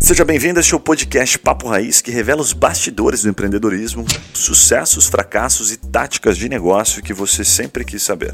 Seja bem-vindo a este podcast Papo Raiz, que revela os bastidores do empreendedorismo, sucessos, fracassos e táticas de negócio que você sempre quis saber.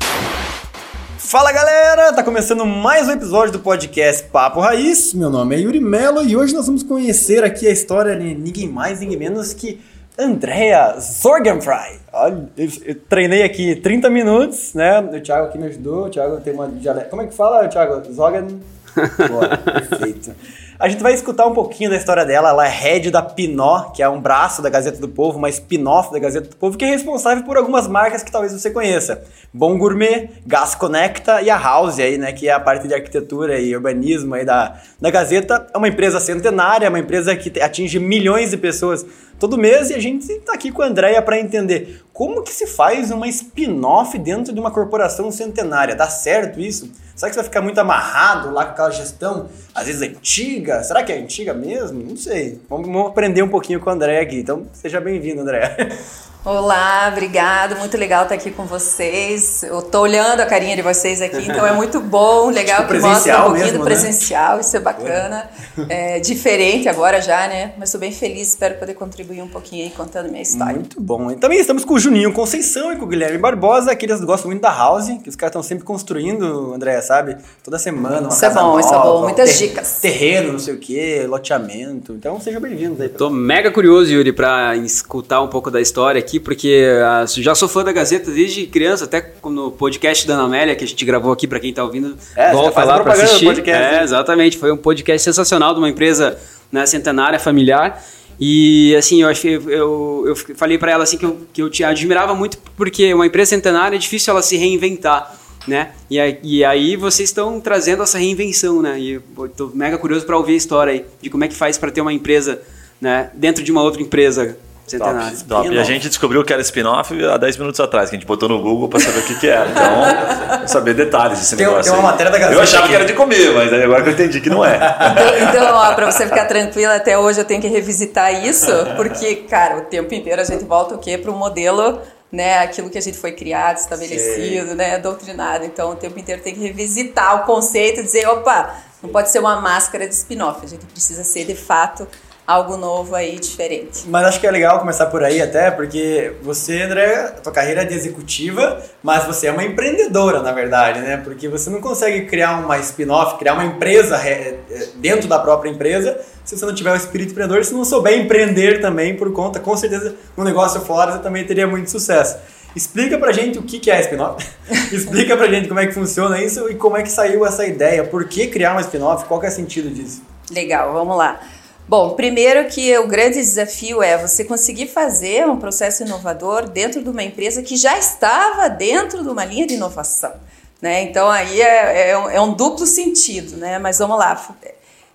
Fala galera, tá começando mais um episódio do podcast Papo Raiz. Meu nome é Yuri Melo e hoje nós vamos conhecer aqui a história de ninguém mais, ninguém menos que Andrea Zorgenfrei. Olha, eu treinei aqui 30 minutos, né? O Thiago aqui me ajudou. O Thiago tem uma dialeta. Como é que fala, Thiago? Zorgen? Boa, perfeito. A gente vai escutar um pouquinho da história dela. Ela é head da Pinó, que é um braço da Gazeta do Povo, uma spin-off da Gazeta do Povo, que é responsável por algumas marcas que talvez você conheça. Bom Gourmet, Gas Conecta e a House aí, né, que é a parte de arquitetura e urbanismo aí da, da Gazeta. É uma empresa centenária, é uma empresa que atinge milhões de pessoas todo mês e a gente está aqui com a Andrea para entender como que se faz uma spin-off dentro de uma corporação centenária. Dá certo isso? Será que você vai ficar muito amarrado lá com aquela gestão, às vezes antiga? Será que é antiga mesmo? Não sei. Vamos, aprender um pouquinho com o André aqui. Então, seja bem-vindo, André. Olá, obrigado. Muito legal estar aqui com vocês. Eu tô olhando a carinha de vocês aqui, então é muito bom, legal tipo, que mostra um pouquinho mesmo, do né? presencial, né? isso é bacana. É, diferente agora já, né? Mas estou bem feliz, espero poder contribuir um pouquinho aí contando minha história. Muito bom. E também estamos com o Juninho Conceição e com o Guilherme Barbosa, que eles gostam muito da House, que os caras estão sempre construindo, André, sabe? Toda semana. Uma isso é bom, nova, isso é bom. Muitas ter dicas. Terreno, não sei o quê, loteamento. Então sejam bem-vindos aí. Tô mega curioso, Yuri, para escutar um pouco da história aqui porque uh, já sou fã da Gazeta desde criança, até no podcast da Ana Amélia, que a gente gravou aqui, para quem tá ouvindo, é, vou falar para assistir. Podcast, é, exatamente, foi um podcast sensacional de uma empresa né, centenária, familiar. E assim, eu achei, eu, eu falei para ela assim que eu, que eu te admirava muito, porque uma empresa centenária é difícil ela se reinventar. Né? E, aí, e aí vocês estão trazendo essa reinvenção, né? E eu tô mega curioso para ouvir a história aí de como é que faz para ter uma empresa, né, dentro de uma outra empresa Centenário. Top, top. E a gente descobriu que era spin-off há 10 minutos atrás, que a gente botou no Google para saber o que, que era. Então, saber detalhes desse tem, negócio. Tem uma aí. matéria da Gazeta. Eu achava aqui. que era de comer, mas agora que eu entendi que não é. Então, então ó, para você ficar tranquila, até hoje eu tenho que revisitar isso, porque, cara, o tempo inteiro a gente volta o quê? Para o modelo né, aquilo que a gente foi criado, estabelecido, Sim. né, doutrinado. Então, o tempo inteiro tem que revisitar o conceito e dizer, opa, não pode ser uma máscara de spin-off, a gente precisa ser, de fato, algo novo aí, diferente. Mas acho que é legal começar por aí até, porque você, André, a tua carreira é de executiva, mas você é uma empreendedora, na verdade, né? Porque você não consegue criar uma spin-off, criar uma empresa é, dentro da própria empresa, se você não tiver o espírito empreendedor, se não souber empreender também por conta, com certeza, no negócio fora você também teria muito sucesso. Explica pra gente o que é spin-off. Explica pra gente como é que funciona isso e como é que saiu essa ideia. Por que criar uma spin-off? Qual é o sentido disso? Legal, vamos lá. Bom, primeiro que o grande desafio é você conseguir fazer um processo inovador dentro de uma empresa que já estava dentro de uma linha de inovação. Né? Então aí é, é, um, é um duplo sentido, né? Mas vamos lá.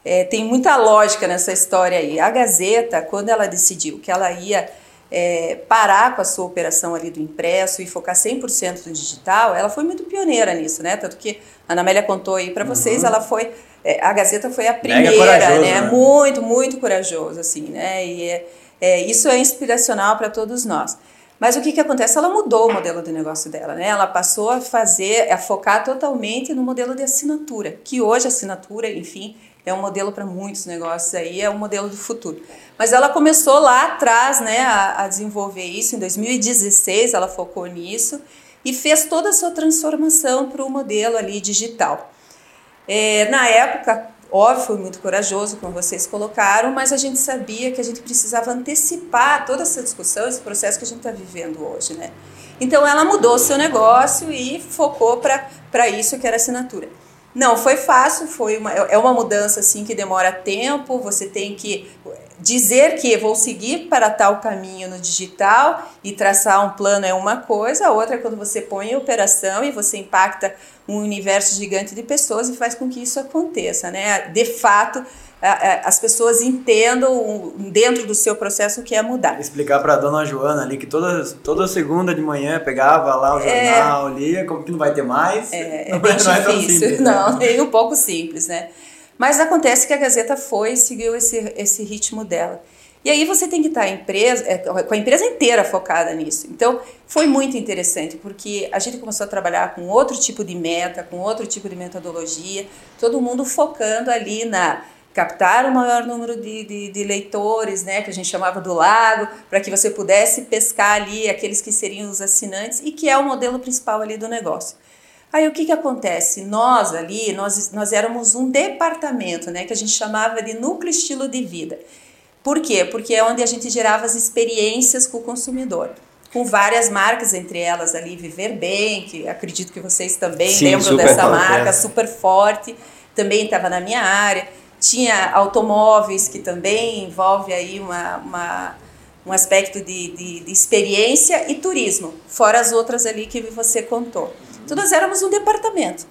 É, tem muita lógica nessa história aí. A Gazeta, quando ela decidiu que ela ia é, parar com a sua operação ali do impresso e focar 100% no digital, ela foi muito pioneira nisso, né? Tanto que a Ana Amélia contou aí para vocês, uhum. ela foi é, a Gazeta foi a primeira, né? né? Muito, muito corajoso, assim, né? E é, é isso é inspiracional para todos nós. Mas o que, que acontece? Ela mudou o modelo de negócio dela, né? Ela passou a fazer, a focar totalmente no modelo de assinatura, que hoje a assinatura, enfim, é um modelo para muitos negócios aí, é um modelo do futuro. Mas ela começou lá atrás, né, a, a desenvolver isso. Em 2016, ela focou nisso e fez toda a sua transformação para o modelo ali digital. É, na época, óbvio, foi muito corajoso, como vocês colocaram, mas a gente sabia que a gente precisava antecipar toda essa discussão, esse processo que a gente está vivendo hoje, né? Então ela mudou seu negócio e focou para isso que era assinatura. Não, foi fácil, foi uma, é uma mudança assim que demora tempo, você tem que dizer que vou seguir para tal caminho no digital e traçar um plano é uma coisa, a outra é quando você põe em operação e você impacta um universo gigante de pessoas e faz com que isso aconteça, né? De fato, as pessoas entendam dentro do seu processo o que é mudar. Explicar para a dona Joana ali que toda, toda segunda de manhã pegava lá o é. jornal, é, lia, como que não vai ter mais. É, não, é bem não é difícil. Simples, né? Não, é um pouco simples, né? Mas acontece que a Gazeta foi e seguiu esse, esse ritmo dela. E aí você tem que estar empresa, é, com a empresa inteira focada nisso. Então, foi muito interessante, porque a gente começou a trabalhar com outro tipo de meta, com outro tipo de metodologia, todo mundo focando ali na captar o maior número de, de, de leitores, né, que a gente chamava do lago, para que você pudesse pescar ali aqueles que seriam os assinantes e que é o modelo principal ali do negócio. Aí o que, que acontece? Nós ali, nós, nós éramos um departamento, né, que a gente chamava de núcleo estilo de vida. Por quê? Porque é onde a gente gerava as experiências com o consumidor. Com várias marcas, entre elas ali Viver Bem, que acredito que vocês também Sim, lembram dessa forte, marca, é. super forte, também estava na minha área. Tinha automóveis, que também envolve aí uma, uma um aspecto de, de, de, experiência e turismo, fora as outras ali que você contou. Então nós éramos um departamento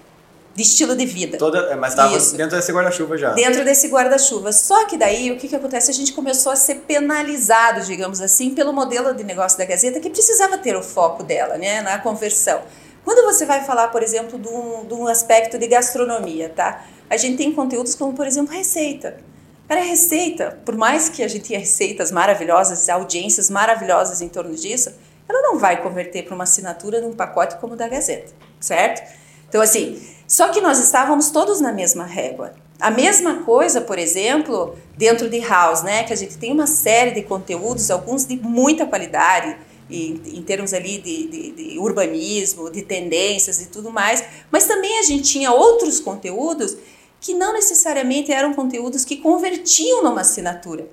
de estilo de vida. Toda, é, mas estava dentro desse guarda-chuva já. Dentro desse guarda-chuva. Só que daí o que, que acontece? A gente começou a ser penalizado, digamos assim, pelo modelo de negócio da Gazeta, que precisava ter o foco dela, né, na conversão. Quando você vai falar, por exemplo, de um, de um aspecto de gastronomia, tá? A gente tem conteúdos como, por exemplo, receita. Cara, receita, por mais que a gente tenha receitas maravilhosas, audiências maravilhosas em torno disso, ela não vai converter para uma assinatura num pacote como o da Gazeta, certo? Então, assim, só que nós estávamos todos na mesma régua. A mesma coisa, por exemplo, dentro de House, né? Que a gente tem uma série de conteúdos, alguns de muita qualidade, em, em termos ali de, de, de, urbanismo, de tendências e tudo mais, mas também a gente tinha outros conteúdos que não necessariamente eram conteúdos que convertiam numa assinatura.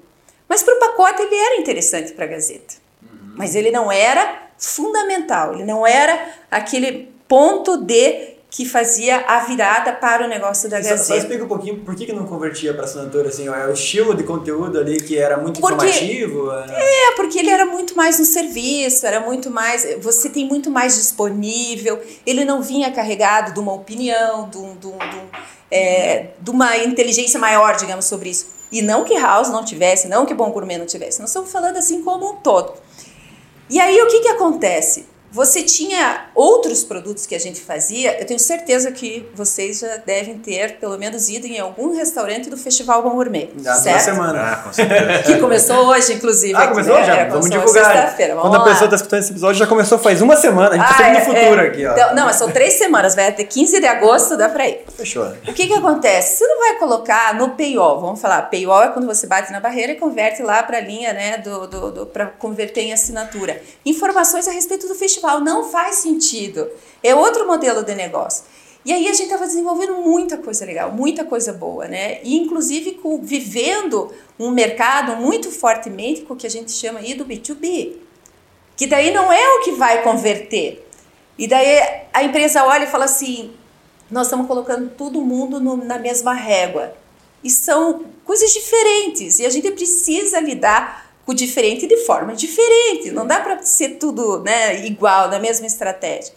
Mas para o pacote ele era interessante para a Gazeta. Uhum. Mas ele não era fundamental, ele não era aquele ponto de que fazia a virada para o negócio da Gazeta. Só, só explica um pouquinho por que, que não convertia para assinatura, assim, é o estilo de conteúdo ali que era muito porque, informativo? É... é, porque ele era muito mais um serviço, era muito mais, você tem muito mais disponível, ele não vinha carregado de uma opinião, de, um, de, um, de, um, é, de uma inteligência maior, digamos, sobre isso. E não que House não tivesse, não que Bom Gourmet não tivesse, nós estamos falando assim como um todo. E aí o que, que acontece? Você tinha outros produtos que a gente fazia. Eu tenho certeza que vocês já devem ter, pelo menos, ido em algum restaurante do Festival Bom Gourmet. Já certo? semana. Ah, com certeza. Que começou hoje, inclusive. Ah, começou aqui, já? É, Vamos divulgar. Quando a pessoa está escutando esse episódio, já começou faz uma semana. A gente está ah, é, no futuro é. aqui, ó. Então, não, mas são três semanas. Vai até 15 de agosto, dá para ir. Fechou. O que que acontece? Você não vai colocar no paywall. Vamos falar, paywall é quando você bate na barreira e converte lá para a linha, né, do, do, do para converter em assinatura. Informações a respeito do festival. Não faz sentido. É outro modelo de negócio. E aí a gente estava desenvolvendo muita coisa legal, muita coisa boa, né? E inclusive com, vivendo um mercado muito fortemente com o que a gente chama aí do B2B. Que daí não é o que vai converter. E daí a empresa olha e fala assim: nós estamos colocando todo mundo no, na mesma régua. E são coisas diferentes. E a gente precisa lidar o diferente de forma diferente. Não dá para ser tudo né, igual, na mesma estratégia.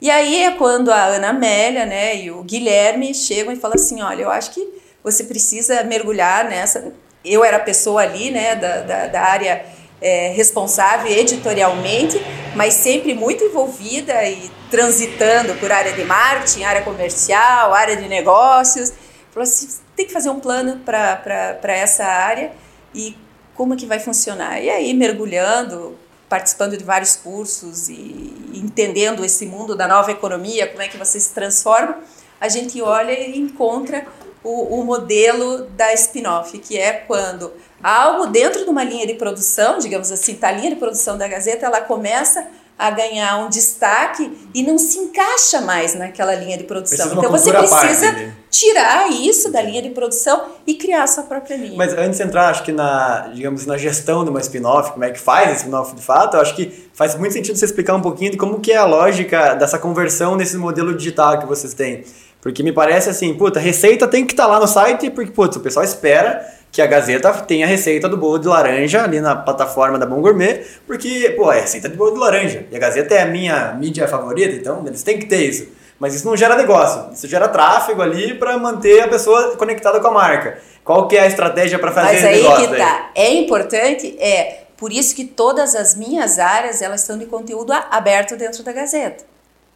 E aí é quando a Ana Amélia né, e o Guilherme chegam e falam assim: olha, eu acho que você precisa mergulhar nessa. Eu era a pessoa ali né, da, da, da área é, responsável editorialmente, mas sempre muito envolvida e transitando por área de marketing, área comercial, área de negócios. Falou assim: tem que fazer um plano para essa área e como é que vai funcionar? E aí, mergulhando, participando de vários cursos e entendendo esse mundo da nova economia, como é que você se transforma, a gente olha e encontra o, o modelo da spin-off, que é quando algo dentro de uma linha de produção, digamos assim, tá a linha de produção da Gazeta, ela começa a ganhar um destaque e não se encaixa mais naquela linha de produção. Então você precisa né? tirar isso da linha de produção e criar a sua própria linha. Mas antes de entrar, acho que na, digamos, na gestão de uma spin-off, como é que faz esse spin-off de fato, eu acho que faz muito sentido você explicar um pouquinho de como que é a lógica dessa conversão nesse modelo digital que vocês têm. Porque me parece assim, puta, receita tem que estar tá lá no site, porque, putz, o pessoal espera que a Gazeta tem a receita do bolo de laranja ali na plataforma da Bom Gourmet, porque, pô, é receita de bolo de laranja. E a Gazeta é a minha mídia favorita, então eles têm que ter isso. Mas isso não gera negócio, isso gera tráfego ali para manter a pessoa conectada com a marca. Qual que é a estratégia para fazer Mas aí negócio? que tá. É importante, é por isso que todas as minhas áreas elas estão de conteúdo aberto dentro da Gazeta.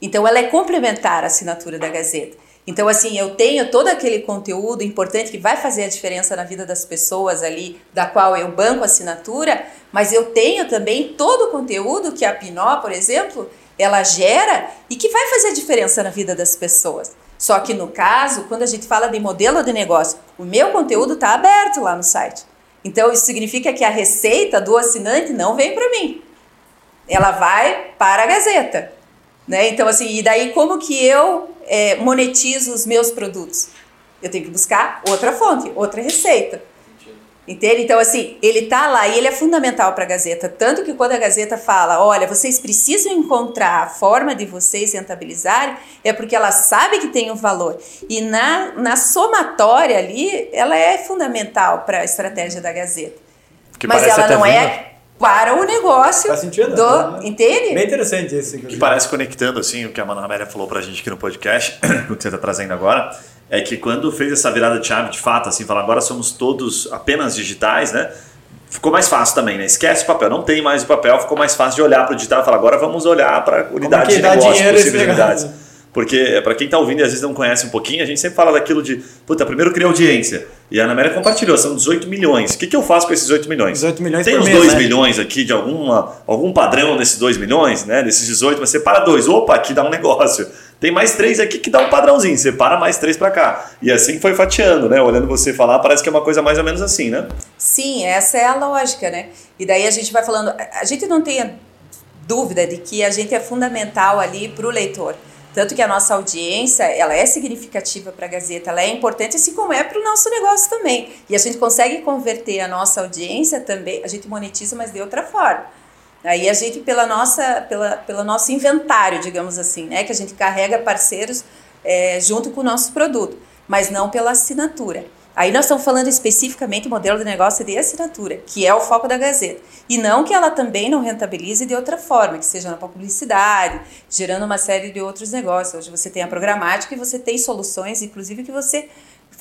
Então ela é complementar à assinatura da Gazeta. Então, assim, eu tenho todo aquele conteúdo importante que vai fazer a diferença na vida das pessoas ali, da qual eu banco assinatura, mas eu tenho também todo o conteúdo que a Pinó, por exemplo, ela gera e que vai fazer a diferença na vida das pessoas. Só que no caso, quando a gente fala de modelo de negócio, o meu conteúdo está aberto lá no site. Então, isso significa que a receita do assinante não vem para mim. Ela vai para a Gazeta. Né? Então, assim, e daí como que eu é, monetizo os meus produtos? Eu tenho que buscar outra fonte, outra receita. Entende? Então, assim, ele tá lá e ele é fundamental para a Gazeta. Tanto que quando a Gazeta fala, olha, vocês precisam encontrar a forma de vocês rentabilizarem, é porque ela sabe que tem um valor. E na, na somatória ali, ela é fundamental para a estratégia da Gazeta. Que Mas ela não é para o negócio Faz sentido, do. né? Entende? Bem interessante esse. que parece conectando assim o que a Manu Amélia falou pra gente aqui no podcast, o que você tá trazendo agora, é que quando fez essa virada de chave de fato, assim, falar agora somos todos apenas digitais, né? Ficou mais fácil também, né? Esquece o papel, não tem mais o papel, ficou mais fácil de olhar para o digital e falar agora vamos olhar para unidade de negócio, possíveis unidades. Porque para quem tá ouvindo e às vezes não conhece um pouquinho, a gente sempre fala daquilo de, puta, primeiro cria audiência. E a Ana Amélia compartilhou, são 18 milhões. O que, que eu faço com esses 18 milhões? 18 milhões Tem por uns mês, 2 né? milhões aqui de alguma, algum padrão nesses 2 milhões, né? Desses 18, mas separa dois. Opa, aqui dá um negócio. Tem mais três aqui que dá um padrãozinho, separa mais três para cá. E assim foi fatiando, né? Olhando você falar, parece que é uma coisa mais ou menos assim, né? Sim, essa é a lógica, né? E daí a gente vai falando, a gente não tenha dúvida de que a gente é fundamental ali para o leitor. Tanto que a nossa audiência, ela é significativa para a Gazeta, ela é importante, assim como é para o nosso negócio também. E a gente consegue converter a nossa audiência também, a gente monetiza, mas de outra forma. Aí a gente, pela nossa, pela, pelo nosso inventário, digamos assim, né? Que a gente carrega parceiros é, junto com o nosso produto, mas não pela assinatura. Aí nós estamos falando especificamente do modelo de negócio de assinatura, que é o foco da Gazeta. E não que ela também não rentabilize de outra forma, que seja na publicidade, gerando uma série de outros negócios. Hoje você tem a programática e você tem soluções, inclusive, que você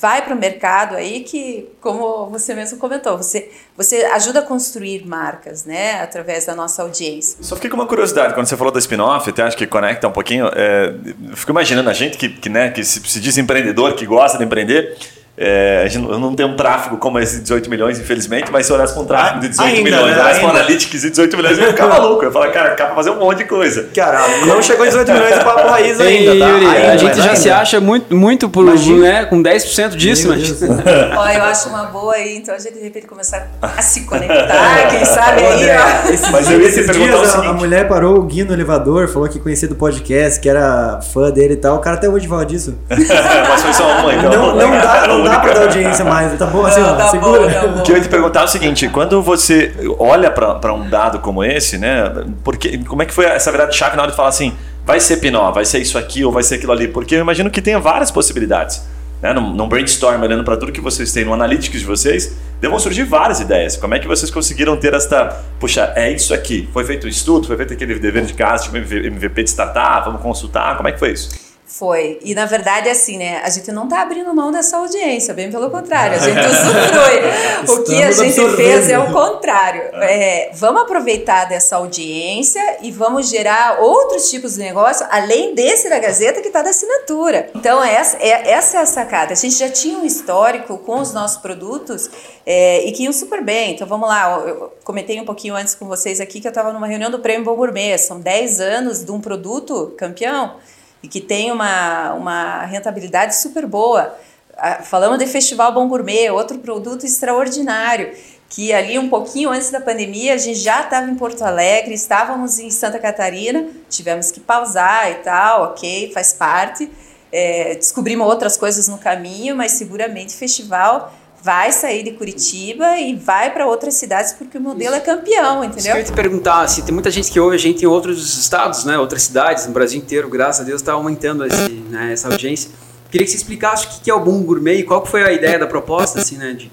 vai para o mercado aí que, como você mesmo comentou, você, você ajuda a construir marcas, né, através da nossa audiência. Só fiquei com uma curiosidade, quando você falou da spin-off, até acho que conecta um pouquinho. É, fico imaginando a gente que, que, né, que se, se diz empreendedor, que gosta de empreender. É, a gente não- não tem um tráfego como esse de 18 milhões, infelizmente, mas se eu olhasse com um tráfego de 18 Ainda, milhões, né? olhasse com Ainda. Analytics de 18 milhões, eu ia ficar maluco. Eu ia falar, cara, dá pra fazer um monte de coisa. Cara, não chegou em 18 milhões de papo raiz ainda, tá? Yuri, Ainda, a gente já ainda. se acha muito, muito por, né, com 10% disso, Meu mas... Deus. Ó, eu acho uma boa aí, então a gente de repente começar a se conectar, quem sabe aí, ó. esses Mas eu ia te perguntar dias o a- seguinte. A mulher parou o Gui no elevador, falou que conhecia do podcast, que era fã dele e tal. O cara até hoje fala disso. mas foi só uma, então. Não, não dá, não dá pra Única. dar audiência mais. Tá bom assim, Não, ó, tá segura. bom, tá bom. O que eu ia te perguntar é o seguinte: quando você olha para um dado como esse, né? Porque, como é que foi essa virada de chave na hora de falar assim, vai ser Pinó, vai ser isso aqui ou vai ser aquilo ali? Porque eu imagino que tenha várias possibilidades. Né? Num, num brainstorm, olhando para tudo que vocês têm, no analytics de vocês, devam surgir várias ideias. Como é que vocês conseguiram ter esta. Puxa, é isso aqui. Foi feito um estudo, foi feito aquele dever de casa, tipo MVP de startup, vamos consultar. Como é que foi isso? Foi. E na verdade, assim, né? A gente não tá abrindo mão dessa audiência, bem pelo contrário, a gente usufrui. o que a gente absorvendo. fez é o contrário. É, vamos aproveitar dessa audiência e vamos gerar outros tipos de negócio, além desse da Gazeta que está da assinatura. Então, essa é, essa é a sacada. A gente já tinha um histórico com os nossos produtos é, e que iam super bem. Então, vamos lá. Eu eu comentei um pouquinho antes com vocês aqui que eu estava numa reunião do Prêmio Bom Gourmet. São 10 anos de um produto campeão e que tem uma, uma rentabilidade super boa. Ah, Falamos de Festival Bom Gourmet, outro produto extraordinário, que ali um pouquinho antes da pandemia a gente já estava em Porto Alegre, estávamos em Santa Catarina, tivemos que pausar e tal, ok, faz parte. É, descobrimos outras coisas no caminho, mas seguramente festival vai sair de Curitiba e vai para outras cidades porque o modelo é campeão, Isso que entendeu? eu ia te perguntar, se tem muita gente que ouve a gente em outros estados, né, outras cidades, no Brasil inteiro, graças a Deus, está aumentando esse, né, essa audiência. Queria que você explicasse o que é o Bom Gourmet e qual foi a ideia da proposta, assim, né, de,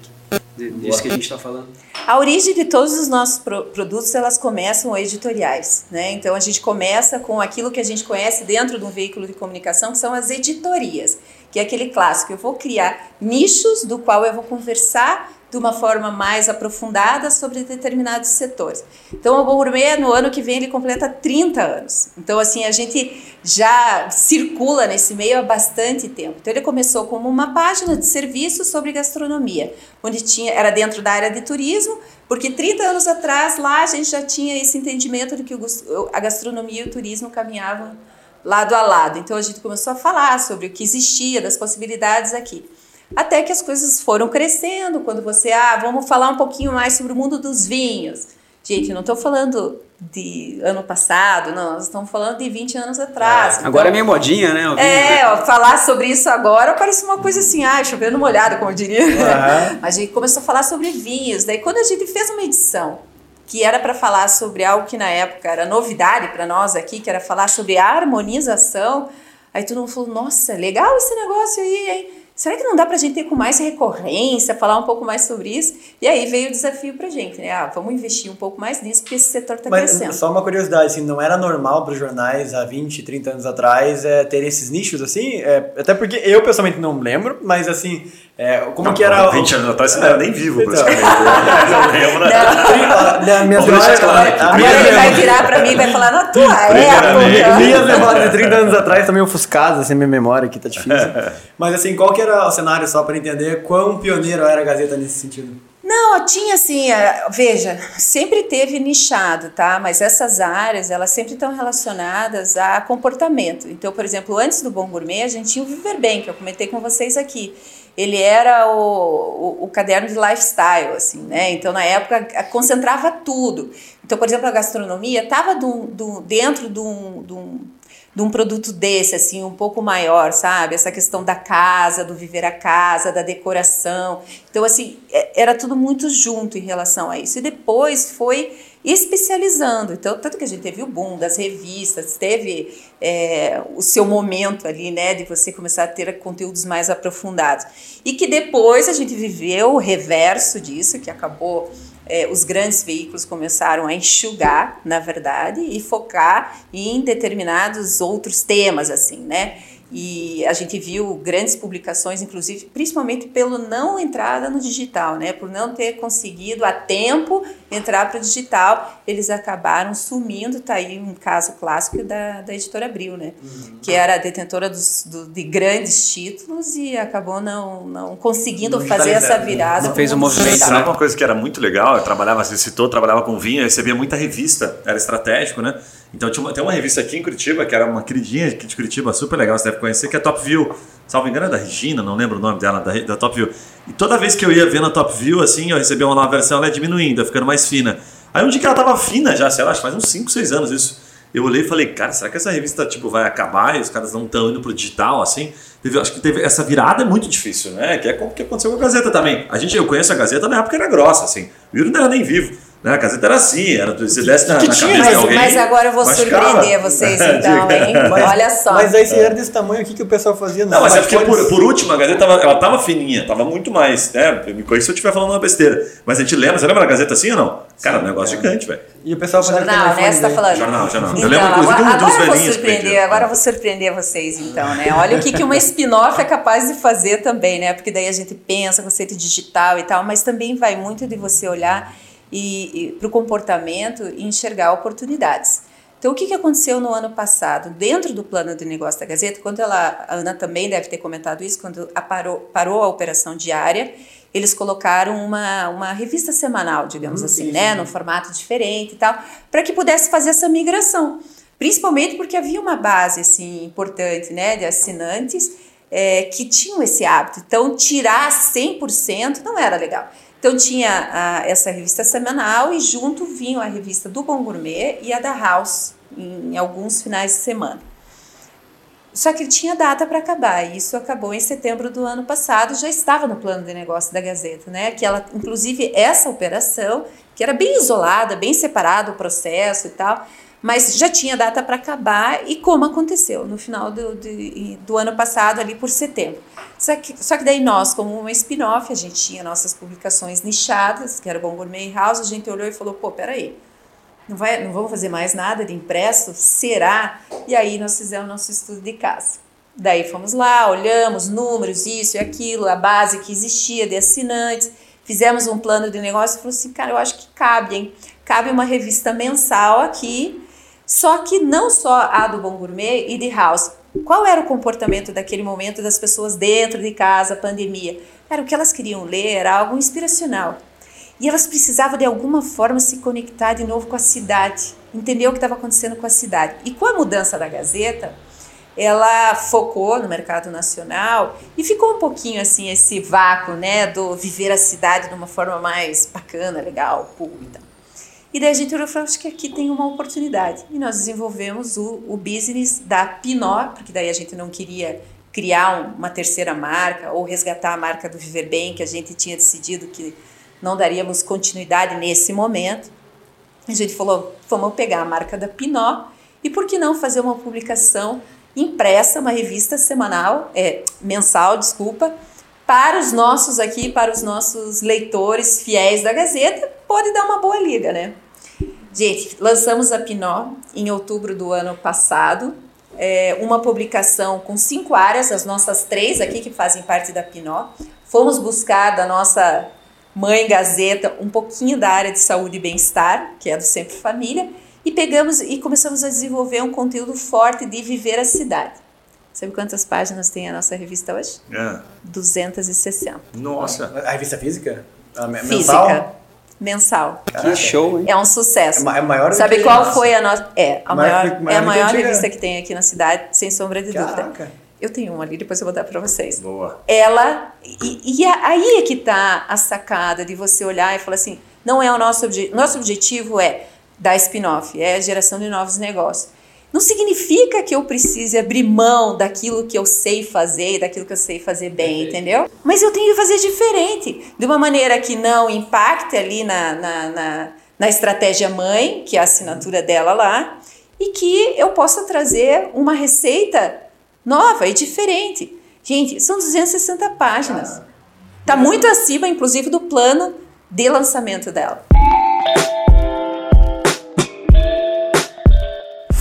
de, disso que a gente está falando. A origem de todos os nossos pro- produtos, elas começam editoriais, né? Então a gente começa com aquilo que a gente conhece dentro de um veículo de comunicação, que são as editorias, que é aquele clássico. Eu vou criar nichos do qual eu vou conversar de uma forma mais aprofundada sobre determinados setores. Então o Gourmet, no ano que vem, ele completa 30 anos. Então, assim, a gente já circula nesse meio há bastante tempo. Então ele começou como uma página de serviço sobre gastronomia, onde tinha era dentro da área de turismo, porque 30 anos atrás lá a gente já tinha esse entendimento de que o, a gastronomia e o turismo caminhavam lado a lado. Então a gente começou a falar sobre o que existia, das possibilidades aqui. Até que as coisas foram crescendo, quando você, ah, vamos falar um pouquinho mais sobre o mundo dos vinhos. Gente, não estou falando de ano passado, não, nós estamos falando de 20 anos atrás. É, então, agora é meio modinha, né? É, ó, falar sobre isso agora parece uma coisa assim, ah, chovendo molhada, como eu diria. Uhum. A gente começou a falar sobre vinhos. Daí, quando a gente fez uma edição que era para falar sobre algo que na época era novidade para nós aqui, que era falar sobre harmonização, aí todo mundo falou: nossa, legal esse negócio aí, hein? será que não dá para a gente ter com mais recorrência, falar um pouco mais sobre isso? E aí veio o desafio para a gente, né? Ah, vamos investir um pouco mais nisso, porque esse setor está crescendo. Só uma curiosidade, assim, não era normal para os jornais há 20, 30 anos atrás é, ter esses nichos assim? É, até porque eu pessoalmente não lembro, mas assim, é, como não, que era. 20 anos atrás você não era nem vivo, então. praticamente. não lembro, né? Claro Agora ele vai virar para mim e vai falar na tua época. Minhas memórias de 30 anos atrás também ofuscadas, assim, minha memória aqui tá difícil. Mas assim, qual que era o cenário só para entender quão pioneiro era a Gazeta nesse sentido? Não, tinha assim, é, veja, sempre teve nichado, tá? Mas essas áreas, elas sempre estão relacionadas a comportamento. Então, por exemplo, antes do Bom Gourmet, a gente tinha o Viver Bem, que eu comentei com vocês aqui ele era o, o, o, caderno de lifestyle, assim, né? Então, na época, concentrava tudo. Então, por exemplo, a gastronomia estava dentro de um, de, um, de um produto desse, assim, um pouco maior, sabe? Essa questão da casa, do viver a casa, da decoração. Então, assim, é, era tudo muito junto em relação a isso. E depois foi especializando. Então, tanto que a gente teve o boom das revistas, teve é, o seu momento ali, né, de você começar a ter conteúdos mais aprofundados. E que depois a gente viveu o reverso disso, que acabou. É, os grandes veículos começaram a enxugar, na verdade, e focar em determinados outros temas, assim, né? E a gente viu grandes publicações, inclusive, principalmente pelo não entrada no digital, né? Por não ter conseguido a tempo entrar para o digital, eles acabaram sumindo. Tá aí um caso clássico da, da editora Abril, né? Uhum. Que era detentora dos, do, de grandes títulos e acabou não, não conseguindo não fazer essa virada. Não fez um movimento. Sabe né? uma coisa que era muito legal? Eu trabalhava, você citou, trabalhava com vinho, eu recebia muita revista, era estratégico, né? Então tinha uma, tem uma revista aqui em Curitiba, que era uma queridinha aqui de Curitiba, super legal, você deve conhecer, que é Top View. Salvo engano é da Regina, não lembro o nome dela, da, da Top View. E toda vez que eu ia ver na Top View, assim, eu recebia uma nova versão, ela ia diminuindo, ia ficando mais fina. Aí um dia que ela tava fina já, sei lá, acho que faz uns 5, 6 anos isso. Eu olhei e falei, cara, será que essa revista tipo, vai acabar e os caras não estão indo pro digital, assim? Teve, acho que teve essa virada é muito difícil, né? Que é como que aconteceu com a Gazeta também. A gente, eu conheço a Gazeta na época era grossa, assim. O Yuri não era nem vivo. Né? A caseta era assim, era, você desce na, na cabeça mas, de alguém. Mas agora eu vou machucava. surpreender vocês então, hein? Mas, Olha só. Mas aí se era desse tamanho, o que, que o pessoal fazia? Não, não mas, é porque por, por, último, a Gazeta tava, ela tava fininha, tava muito mais, né? Me conhece se eu estiver falando uma besteira. Mas a gente lembra, você lembra da Gazeta assim ou não? Cara, um negócio é. gigante, velho. E o pessoal fazia Jornal, né? Você tá falando? Jornal, jornal. Então, eu lembro, inclusive, agora, dos agora velhinhos. Eu vou surpreender, agora eu vou surpreender vocês, então, né? Olha o que, que uma spin-off é capaz de fazer também, né? Porque daí a gente pensa conceito digital e tal, mas também vai muito de você olhar e, e para o comportamento e enxergar oportunidades. Então, o que, que aconteceu no ano passado? Dentro do plano de negócio da Gazeta, quando ela, a Ana também deve ter comentado isso, quando a parou, parou a operação diária, eles colocaram uma, uma revista semanal, digamos hum, assim, sim, né, sim. num formato diferente e tal, para que pudesse fazer essa migração. Principalmente porque havia uma base assim importante, né, de assinantes é, que tinham esse hábito. Então, tirar 100% não era legal. Então tinha a, essa revista semanal e junto vinham a revista do Bom Gourmet e a da House em, em alguns finais de semana. Só que tinha data para acabar, e isso acabou em setembro do ano passado, já estava no plano de negócio da Gazeta, né? Que ela, inclusive, essa operação, que era bem isolada, bem separado o processo e tal, mas já tinha data para acabar, e como aconteceu no final do, do, do ano passado, ali por setembro. Só que, só que daí nós, como uma spin-off, a gente tinha nossas publicações nichadas, que era o Bom Gourmet House, a gente olhou e falou, pô, peraí, não, vai, não vamos fazer mais nada de impresso? Será? E aí nós fizemos nosso estudo de casa. Daí fomos lá, olhamos números, isso e aquilo, a base que existia de assinantes, fizemos um plano de negócio e falou assim, cara, eu acho que cabe, hein? Cabe uma revista mensal aqui, Só que não só a do Bom Gourmet e de House. Qual era o comportamento daquele momento das pessoas dentro de casa, pandemia? Era o que elas queriam ler, era algo inspiracional. E elas precisavam de alguma forma se conectar de novo com a cidade, entender o que estava acontecendo com a cidade. E com a mudança da Gazeta, ela focou no mercado nacional e ficou um pouquinho assim esse vácuo, né, do viver a cidade de uma forma mais bacana, legal, pública. E daí a gente olhou e falou, acho que aqui tem uma oportunidade. E nós desenvolvemos o, o business da Pinot, porque daí a gente não queria criar um, uma terceira marca ou resgatar a marca do Viver Bem, que a gente tinha decidido que não daríamos continuidade nesse momento. A gente falou, vamos pegar a marca da Pinot e por que não fazer uma publicação impressa, uma revista semanal, é, mensal, desculpa, para os nossos aqui, para os nossos leitores fiéis da Gazeta, pode dar uma boa liga, né? Gente, lançamos a Pinot em outubro do ano passado, é, uma publicação com cinco áreas, as nossas três aqui que fazem parte da Pinot. Fomos buscar da nossa mãe Gazeta um pouquinho da área de saúde e bem-estar, que é do Sempre Família, e pegamos e começamos a desenvolver um conteúdo forte de viver a cidade. Sabe quantas páginas tem a nossa revista hoje? É. 260. Nossa. A revista física? A me- Física. Mensal? Mensal. Que show, hein? É um sucesso. É é maior Sabe qual nossa. foi a nossa. É, a Maior maior, maior é a maior revista que tem aqui na cidade, sem sombra de dúvida. Caraca. Eu tenho uma ali, depois eu vou dar para vocês. Boa. Ela. E, e a- aí é que tá a sacada de você olhar e falar assim: não é o nosso objetivo. Nosso objetivo é dar spin-off, é a geração de novos negócios. Não significa que eu precise abrir mão daquilo que eu sei fazer, daquilo que eu sei fazer bem, entendeu? Mas eu tenho que fazer diferente, de uma maneira que não impacte ali na, na, na, na estratégia mãe, que é a assinatura dela lá, e que eu possa trazer uma receita nova e diferente. Gente, são 260 páginas. Tá muito acima, inclusive, do plano de lançamento dela.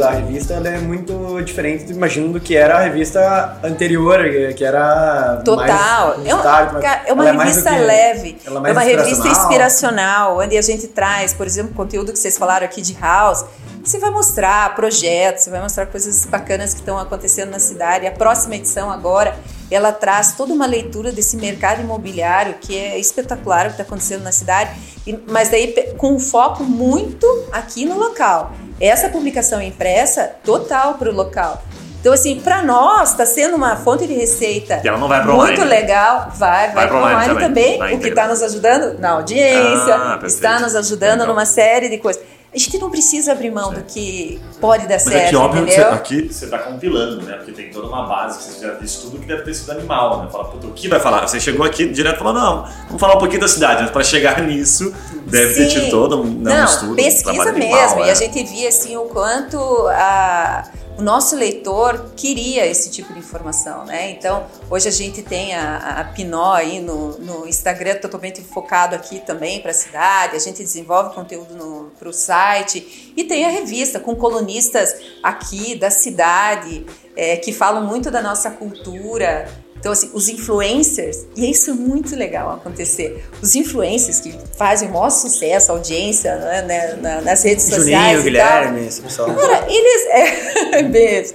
Da revista ela é muito diferente, imagino, do que era a revista anterior, que era Total. mais É uma, publicitário, mas cara, é uma revista que- leve. é É uma revista inspiracional. inspiracional, onde a gente traz, por exemplo, conteúdo que vocês falaram aqui de house. Você vai mostrar projetos, você vai mostrar coisas bacanas que estão acontecendo na cidade. A próxima edição agora, ela traz toda uma leitura desse mercado imobiliário que é espetacular o que está acontecendo na cidade, mas daí com um foco muito aqui no local. Essa publicação impressa total para o local. Então, assim, para nós está sendo uma fonte de receita ela não vai pro muito online. legal. Vai, vai, Vai pro online também, também. o que está nos ajudando na audiência, Ah, está nos ajudando Legal. numa série de coisas. A gente não precisa abrir mão do que pode dar Mas certo, aqui, óbvio, que você, entendeu? aqui você está compilando, né? Porque tem toda uma base que você já visto tudo que deve ter sido animal, né? Fala, puta, o que vai falar? Você chegou aqui direto e falou, não, vamos falar um pouquinho da cidade, mas para chegar nisso, deve ter Sim. tido todo um, né, um Não, estudo. um pesquisa trabalho mesmo. animal, e é. a gente via assim o quanto a, o nosso leitor queria esse tipo de informação, né? Então, hoje a gente tem a, a Pinó aí no, no Instagram totalmente focado aqui também para a cidade. A gente desenvolve conteúdo para o site e tem a revista com colunistas aqui da cidade é, que falam muito da nossa cultura. Então, assim, os influencers, e isso é muito legal acontecer, os influencers que fazem o maior sucesso, audiência né, né, na- nas redes sociais. Juninho, Guilherme, esse pessoal. Cara, eles. É, beijo.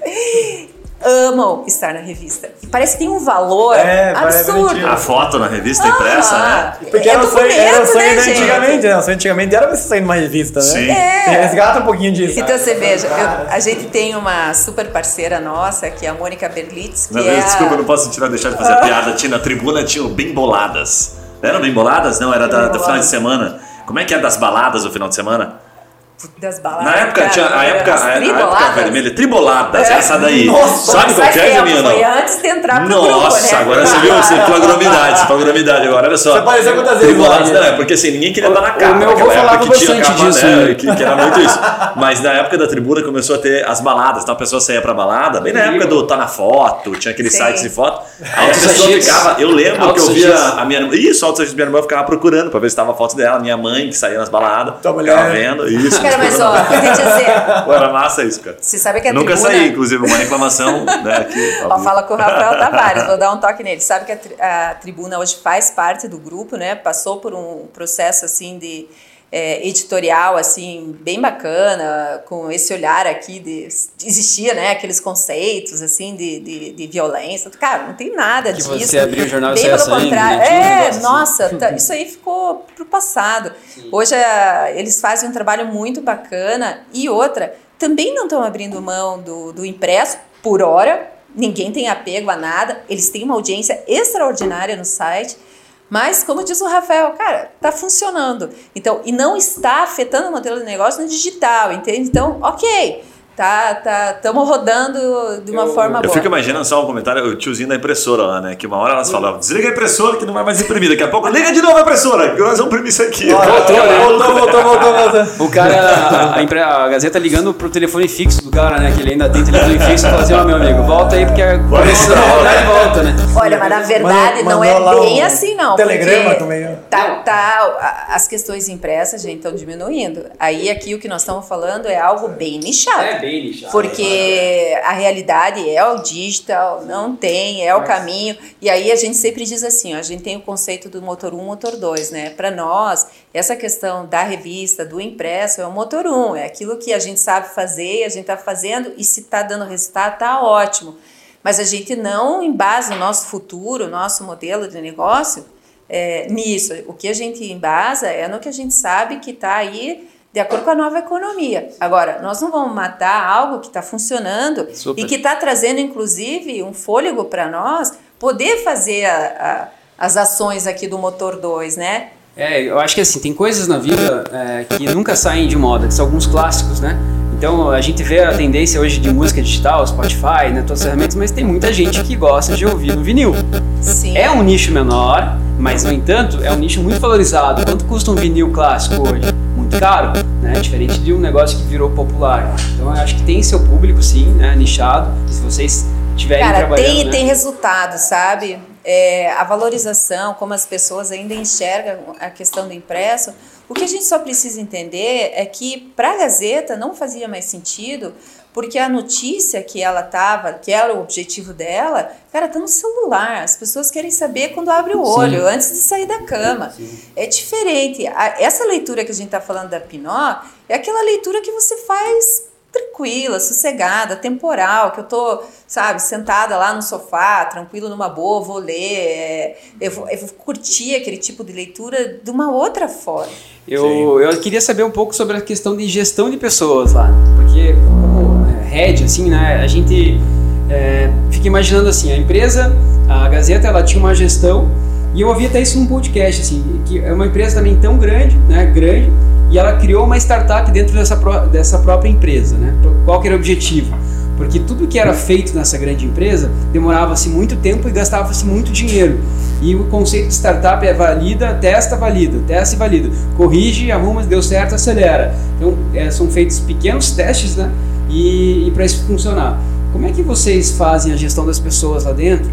Amam estar na revista. E parece que tem um valor É, absurdo. A foto na revista impressa, Ah, né? Porque é era o sonho, documento, era o sonho né, de gente? antigamente, né? O sonho antigamente era você sair numa revista, né? Sim. É. Resgata um pouquinho disso. Então você veja, eu- a gente tem uma super parceira nossa, que é a Mônica Berlitz, que Não, é. Desculpa, eu não posso tirar, deixar de fazer a piada. Tinha na tribuna, tinha o Bem Boladas. Não eram Bem Boladas? Não, era da, do final de semana. Como é que é das baladas do final de semana? Das baladas. Na época, tinha a época, a, a época triboladas. vermelha, triboladas, É. essa daí. Nossa, Sabe qual que é, tempo, Janina? Foi antes de entrar pro Nossa, grupo, né? agora você viu, você falou gravidade, você falou gravidade agora, olha só. Você apareceu quantas vezes Triboladas, é porque assim, ninguém queria estar na capa. o meu avô naquela época falava que tinha bastante capa, disso, né, né? que, que era muito isso. Mas na época da tribuna começou a ter as baladas, então a pessoa saía pra balada, bem na época do Tá na Foto, tinha aqueles Sim. sites de foto. Aí a pessoa ficava, eu lembro que eu via a minha irmã, isso, Agitos, minha irmã ficava procurando pra ver se tava a foto dela, minha mãe que saía nas baladas, ficava vendo, isso. Cara, mas ó, eu tenho que dizer, Pô, era massa isso, cara. você sabe que a Eu nunca tribuna... saí, inclusive, uma reclamação, né, aqui. Ó, fala com o Rafael Tavares, vou dar um toque nele. Sabe que a, tri- a tribuna hoje faz parte do grupo, né? Passou por um processo assim de é, editorial assim bem bacana, com esse olhar aqui de existia, né? Aqueles conceitos assim de, de, de violência. Cara, não tem nada Que disso. você abriu o jornal e Bem pelo sangue, contrário. né? Um É, assim. nossa, tá- isso aí ficou pro passado. Hoje a- eles fazem um trabalho muito bacana e outra, também não estão abrindo mão do, do impresso por hora, ninguém tem apego a nada, eles têm uma audiência extraordinária no site. Mas, como diz o Rafael, cara, tá funcionando. Então, e não está afetando o modelo de negócio no digital, entende? Então, ok, tá, tá, estamos rodando de uma forma Eu boa. fico imaginando só um comentário, o tiozinho da impressora lá, né? Que uma hora elas falavam, desliga a impressora que não vai mais imprimir. Daqui a pouco, liga de novo a impressora, que nós vamos imprimir isso aqui. Voltou, né? Voltou, voltou, voltou, voltou. O cara, a, a, impre- a Gazeta ligando pro telefone fixo do cara, né? Que ele ainda tem telefone fixo, fala assim, ó, meu amigo, volta aí porque a voltar. e volta, né? Olha, mas na verdade não é bem o assim, não. telegrama também, né? Tá, tá, as questões impressas, gente, estão diminuindo. Aí aqui o que nós estamos falando é algo bem nichado. Lixado. Porque a realidade é o digital, não tem, é o caminho. E aí a gente sempre diz assim, ó, a gente tem o conceito do motor 1, motor 2, né? Para nós, essa questão da revista, do impresso, é o motor 1, é aquilo que a gente sabe fazer, a gente está fazendo e se está dando resultado, tá ótimo. Mas a gente não embasa o nosso futuro, o nosso modelo de negócio é, nisso. O que a gente embasa é no que a gente sabe que está aí de acordo com a nova economia. Agora, nós não vamos matar algo que está funcionando Super. e que está trazendo, inclusive, um fôlego para nós poder fazer a- a- as ações aqui do motor 2, né? É, eu acho que assim, tem coisas na vida é, que nunca saem de moda, que são alguns clássicos, né? Então a gente vê a tendência hoje de música digital, Spotify, né, todas as ferramentas, mas tem muita gente que gosta de ouvir no vinil. Sim. É um nicho menor, mas no entanto é um nicho muito valorizado. Quanto custa um vinil clássico hoje? Muito caro, né? Diferente de um negócio que virou popular. Então eu acho que tem seu público sim, né? Nichado. Se vocês tiverem Cara, trabalhando, tem, né? tem resultado, sabe? É, a valorização, como as pessoas ainda enxergam a questão do impresso. O que a gente só precisa entender é que para a Gazeta não fazia mais sentido, porque a notícia que ela tava, que era o objetivo dela, cara, tá no celular. As pessoas querem saber quando abre o olho, antes de sair da cama. É diferente. Essa leitura que a gente tá falando da Pinó é aquela leitura que você faz tranquila, sossegada, temporal, que eu tô, sabe, sentada lá no sofá, tranquilo numa boa, vou ler, é, eu, vou, eu vou curtir aquele tipo de leitura de uma outra forma. Eu, eu queria saber um pouco sobre a questão de gestão de pessoas lá, porque como é, head, assim, né, a gente é, fica imaginando assim, a empresa, a Gazeta, ela tinha uma gestão, e eu ouvi até isso num podcast, assim, que é uma empresa também tão grande, né, grande, e ela criou uma startup dentro dessa, dessa própria empresa, né, qual que era o objetivo? Porque tudo que era feito nessa grande empresa demorava-se muito tempo e gastava-se muito dinheiro. E o conceito de startup é valida, testa, valida, testa e valida. Corrige, arruma, deu certo, acelera. Então, é, são feitos pequenos testes, né? E, e para isso funcionar. Como é que vocês fazem a gestão das pessoas lá dentro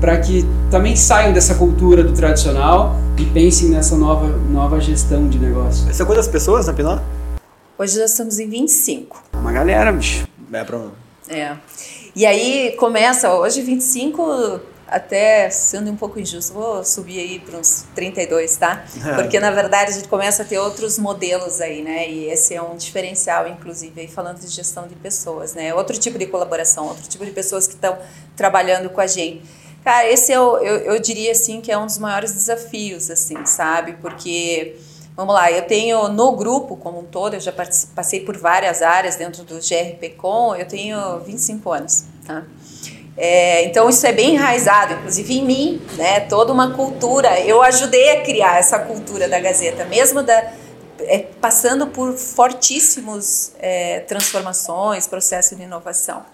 para que também saiam dessa cultura do tradicional e pensem nessa nova, nova gestão de negócio? São quantas pessoas na Pinó? Hoje nós estamos em 25. Uma galera, bicho. É, pra... É. E aí começa, hoje 25, até sendo um pouco injusto, vou subir aí para uns 32, tá? Porque na verdade a gente começa a ter outros modelos aí, né? E esse é um diferencial, inclusive, aí falando de gestão de pessoas, né? Outro tipo de colaboração, outro tipo de pessoas que estão trabalhando com a gente. Cara, esse é o, eu, eu diria assim que é um dos maiores desafios, assim, sabe? Porque Vamos lá, eu tenho no grupo como um todo, eu já passei por várias áreas dentro do GRPcom, eu tenho 25 anos, tá? É, então isso é bem enraizado, inclusive em mim, né? Toda uma cultura. Eu ajudei a criar essa cultura da Gazeta, mesmo da é, passando por fortíssimos é, transformações, processo de inovação.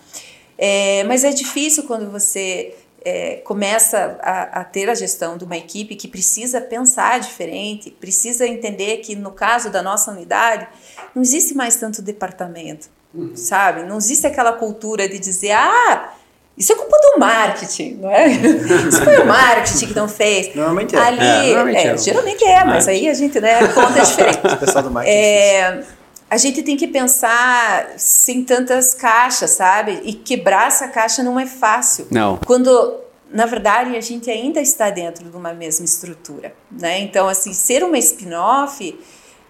É, mas é difícil quando você é, começa a, a, ter a gestão de uma equipe que precisa pensar diferente, precisa entender que no caso da nossa unidade não existe mais tanto departamento, uhum. sabe? Não existe aquela cultura de dizer, ah, isso é culpa do marketing, não é? Isso foi o marketing que não fez. Normalmente é. Ali, é, normalmente é, é. Geralmente é, mas aí a gente né, conta diferente. O pessoal do marketing. A gente tem que pensar sem tantas caixas, sabe? E quebrar essa caixa não é fácil. Não. Quando, na verdade, a gente ainda está dentro de uma mesma estrutura, né? Então, assim, ser uma spin-off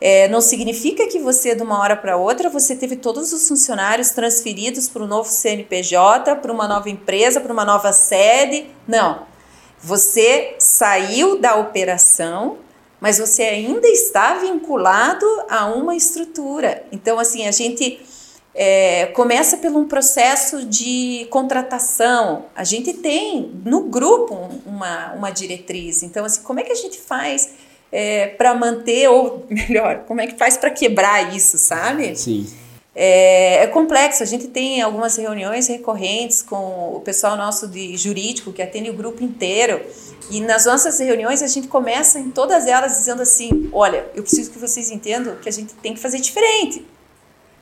é, não significa que você, de uma hora para outra, você teve todos os funcionários transferidos para o novo CNPJ, para uma nova empresa, para uma nova sede. Não. Você saiu da operação mas você ainda está vinculado a uma estrutura. Então, assim, a gente é, começa por um processo de contratação. A gente tem no grupo uma, uma diretriz. Então, assim, como é que a gente faz é, para manter, ou melhor, como é que faz para quebrar isso, sabe? Sim. É, é, complexo. A gente tem algumas reuniões recorrentes com o pessoal nosso de jurídico que atende o grupo inteiro. E nas nossas reuniões a gente começa em todas elas dizendo assim: olha, eu preciso que vocês entendam que a gente tem que fazer diferente.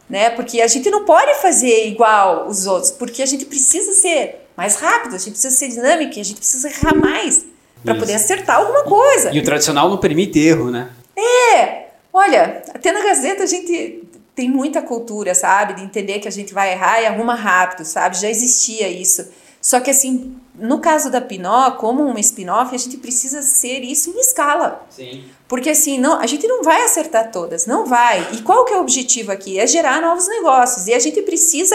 Né? Porque a gente não pode fazer igual os outros, porque a gente precisa ser mais rápido, a gente precisa ser dinâmico, a gente precisa errar mais para poder acertar alguma coisa. E o tradicional não permite erro, né? É. Olha, até na Gazeta a gente tem muita cultura, sabe? De entender que a gente vai errar e arruma rápido, sabe? Já existia isso. Só que assim, no caso da Pinó, como uma spin-off, a gente precisa ser isso em escala. Sim. Porque assim, não, a gente não vai acertar todas, não vai. E qual que é o objetivo aqui? É gerar novos negócios. E a gente precisa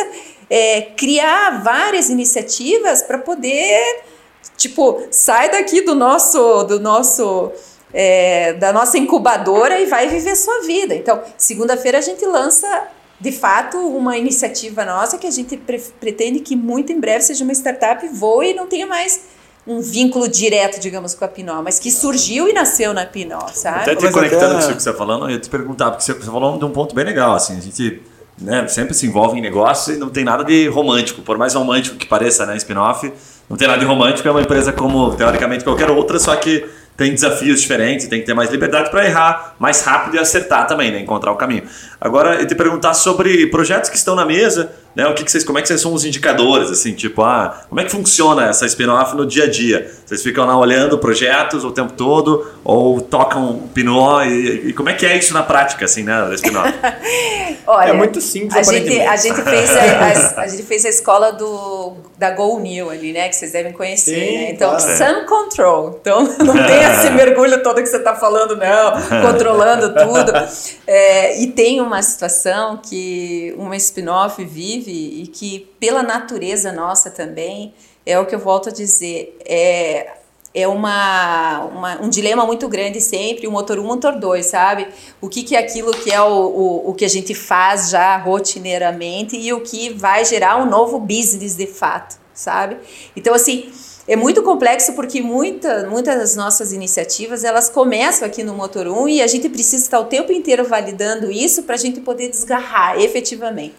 é, criar várias iniciativas para poder, tipo, sai daqui do nosso, do nosso é, da nossa incubadora e vai viver sua vida. Então, segunda-feira a gente lança de fato uma iniciativa nossa que a gente pre pretende que muito em breve seja uma startup voe e não tenha mais um vínculo direto, digamos, com a Pinó, mas que surgiu e nasceu na Pinó, sabe? Até te conectando com isso que você está falando, eu ia te perguntar, porque você falou de um ponto bem legal, assim, a gente né, sempre se envolve em negócio e não tem nada de romântico, por mais romântico que pareça, né, spin-off, não tem nada de romântico, é uma empresa como, teoricamente, qualquer outra, só que tem desafios diferentes, tem que ter mais liberdade para errar mais rápido e acertar também, né? encontrar o caminho. Agora, eu te perguntar sobre projetos que estão na mesa, né? O que, que vocês, como é que vocês são os indicadores, assim, tipo, ah, como é que funciona essa spin-off no dia a dia? Vocês ficam lá olhando projetos o tempo todo ou tocam pinó e, e como é que é isso na prática, assim, né, da spin-off? Olha, é muito simples. A gente, a gente fez a, a, a, gente fez a escola do da Go New ali, né, que vocês devem conhecer, Sim, né? Então, claro. Sun Control. Então, não tem esse mergulho todo que você está falando, não, controlando tudo. É, e tem uma situação que uma spin-off vive e que, pela natureza nossa também, é o que eu volto a dizer, é, é uma, uma, um dilema muito grande sempre, o motor 1, um, motor 2, sabe? O que, que é aquilo que é o, o, o que a gente faz já rotineiramente e o que vai gerar um novo business de fato, sabe? Então, assim, é muito complexo porque muita, muitas das nossas iniciativas elas começam aqui no Motor 1 e a gente precisa estar o tempo inteiro validando isso para a gente poder desgarrar efetivamente.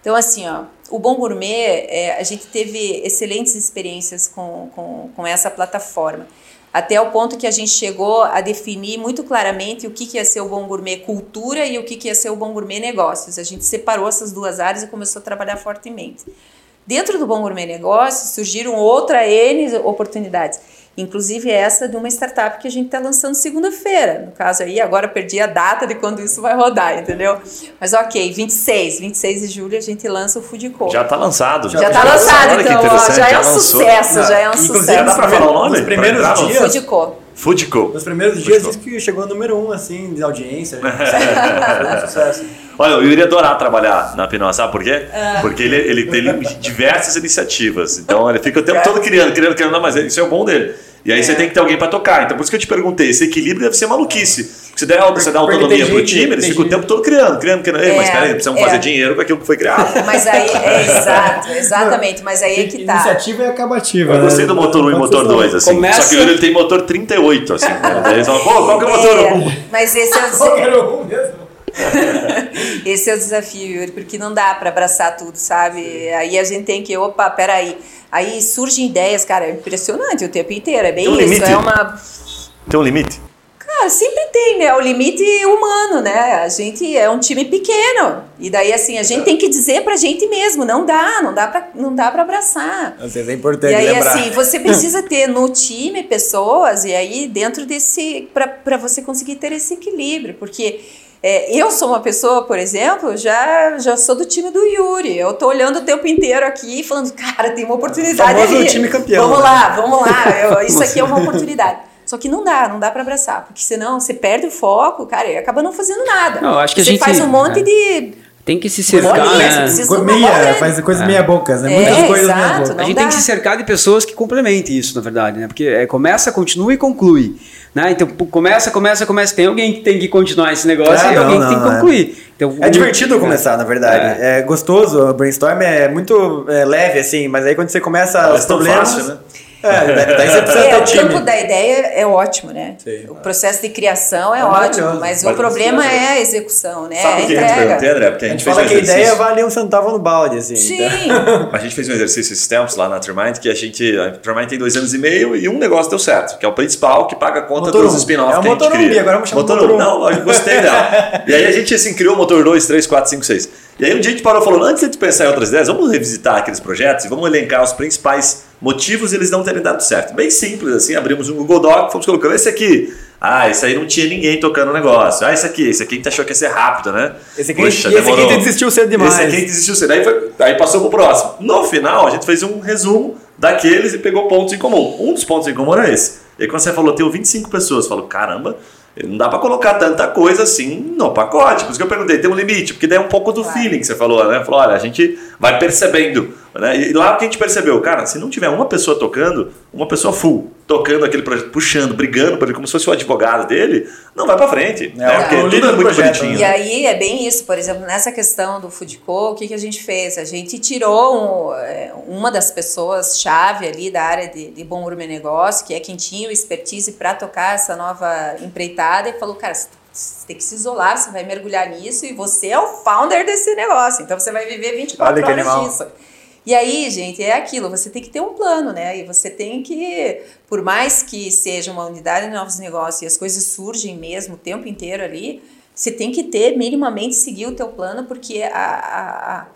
Então, assim, ó, o Bom Gourmet, é, a gente teve excelentes experiências com, com, com essa plataforma. Até o ponto que a gente chegou a definir muito claramente o que, que ia ser o Bom Gourmet cultura e o que, que ia ser o Bom Gourmet negócios. A gente separou essas duas áreas e começou a trabalhar fortemente. Dentro do Bom Gourmet Negócios surgiram outra N oportunidades. Inclusive essa de uma startup que a gente está lançando segunda-feira. No caso aí, agora perdi a data de quando isso vai rodar, entendeu? Mas ok, 26, 26 de julho a gente lança o Food Co. Já está lançado. Já está lançado, então ó, já, já, é um sucesso, já é um Inclusive, sucesso. dá para falar o nome? Nos primeiros dias. Food Co. Foodco. Nos primeiros dias disse que chegou no número um, assim, de audiência. Foi um sucesso. Olha, eu iria adorar trabalhar na Pinó, sabe por quê? Ah. Porque ele, ele tem diversas iniciativas. Então ele fica o tempo todo criando, criando, criando, mas isso é o bom dele. E aí é. você tem que ter alguém para tocar. Então por isso que eu te perguntei, esse equilíbrio deve ser maluquice. Você der, você dá autonomia pro time, eles ficam o tempo todo criando, criando, criando. É, mas peraí, precisamos é. fazer dinheiro com aquilo que foi criado. Mas aí, é exato, exatamente, mas aí é que tá. Iniciativa é acabativa. Eu gostei né? do motor 1 e motor 2, assim. Começa... Só que ele tem motor 38, assim. Né? Daí eles falam, pô, qual que é o motor 1? Mas esse é o. Qual que era o 1 mesmo? Esse é o desafio, Yuri, porque não dá para abraçar tudo, sabe? Aí a gente tem que, opa, peraí. Aí surgem ideias, cara, é impressionante o tempo inteiro. É bem Tem um isso. limite? É uma. Tem um limite? Cara, sempre tem, né? O limite humano, né? A gente é um time pequeno. E daí, assim, a gente tem que dizer pra gente mesmo, não dá, não dá pra, não dá pra abraçar. Às vezes é importante E aí, lembrar. assim, você precisa ter no time pessoas, e aí dentro desse. para você conseguir ter esse equilíbrio. Porque é, eu sou uma pessoa, por exemplo, já, já sou do time do Yuri. Eu tô olhando o tempo inteiro aqui e falando, cara, tem uma oportunidade ali. time campeão, Vamos né? lá, vamos lá. Eu- isso aqui é uma oportunidade. Só que não dá, não dá pra abraçar, porque senão você perde o foco, cara, e acaba não fazendo nada. Não, acho que a você gente- faz um monte é. de. Tem que se cercar, Bolinha, né? meia, faz coisas meia bocas, né? É, Muitas coisas meia exato, boca. A Não gente dá. tem que se cercar de pessoas que complementem isso, na verdade, né? Porque é, começa, continua e conclui. Né? Então, começa, começa, começa. Tem alguém que tem que continuar esse negócio Ah, e não, alguém não, que tem que é. concluir. Então, É divertido começar, na verdade. É. gostoso, o brainstorm é muito é, leve, assim, mas aí quando você começa os problemas... fácil, né? É, daí- daí você precisa É, ter o time. campo da ideia é ótimo, né? Sim. O processo de criação é, É ótimo, mas o problema é a execução, né? Sabe a o que a gente perguntei, entrega. André? Porque a A gente, gente fez fala um que a ideia vale um centavo no balde, assim. Sim. então- A gente fez um exercício esses tempos lá na Trimind que a gente. A Trimind tem dois anos e meio e um negócio deu certo, que é o principal que paga a conta Motor dos um. spin-offs É que a gente Motor cria. Gui, agora vamos chamar motor Motor um. Não, eu gostei dela. e aí a gente assim, criou o motor 2, 3, 4, 5, 6. E aí um dia a gente parou e falou: antes de pensar em outras ideias, vamos revisitar aqueles projetos e vamos elencar os principais motivos eles não terem dado certo. Bem simples, assim, abrimos um Google Doc, fomos colocando esse aqui. Ah, esse aí não tinha ninguém tocando o negócio. Ah, esse aqui, esse aqui a gente achou que ia ser rápido, né? Esse aqui, Puxa, e esse aqui desistiu cedo demais. Esse aqui desistiu cedo. Aí, foi- aí passou pro próximo. No final, a gente fez um resumo daqueles e pegou pontos em comum. Um dos pontos em comum era esse. E aí, quando você falou, tem 25 pessoas, eu falo, caramba, não dá pra colocar tanta coisa assim no pacote. Por isso que eu perguntei, tem um limite? Porque daí é um pouco do Claro. feeling que você falou, né? Falou, olha, a gente vai percebendo. Né? E lá o que a gente percebeu, cara, se não tiver uma pessoa tocando, uma pessoa full, tocando aquele projeto, puxando, brigando por ele, como se fosse o advogado dele, não vai pra frente. né? o Porque líder tudo é do muito projeto, bonitinho. E aí é bem isso, por exemplo, nessa questão do Food Co, o que, que a gente fez? A gente tirou um, é, uma das pessoas-chave ali da área de, de bom negócio, que é quem tinha o expertise para tocar essa nova empreitada, e falou, cara, você você tem que se isolar, você vai mergulhar nisso e você é o founder desse negócio, então você vai viver 24 Olha que horas animal. disso. E aí, gente, é aquilo, você tem que ter um plano, né? E você tem que, por mais que seja uma unidade de novos negócios e as coisas surgem mesmo o tempo inteiro ali, você tem que ter minimamente seguir o teu plano, porque a, a- a-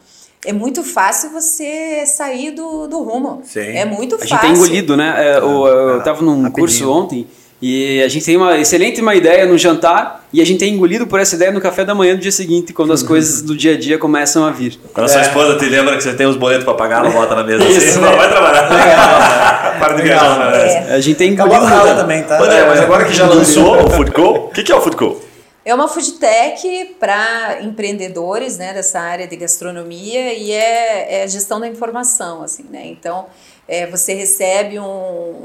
é muito fácil você sair do, do rumo. Sim. É muito A gente fácil. tem engolido, né? É, o- eu estava num rapidinho. curso ontem e a gente tem uma excelente uma ideia no jantar e a gente tem engolido por essa ideia no café da manhã do dia seguinte, quando as coisas do dia a dia começam a vir. Quando a sua É. esposa te lembra que você tem os boletos pra pagar, ela bota na mesa Isso, assim, né? ela vai trabalhar. Para de Legal, viajar, né? É. A gente tem Acabou a engolido. fralda também, tá? André, mas agora que já lançou o Food Co, o que, que é o Food Co? É uma food tech para empreendedores né, dessa área de gastronomia e é, é gestão da informação, assim, né? Então, é, você recebe um,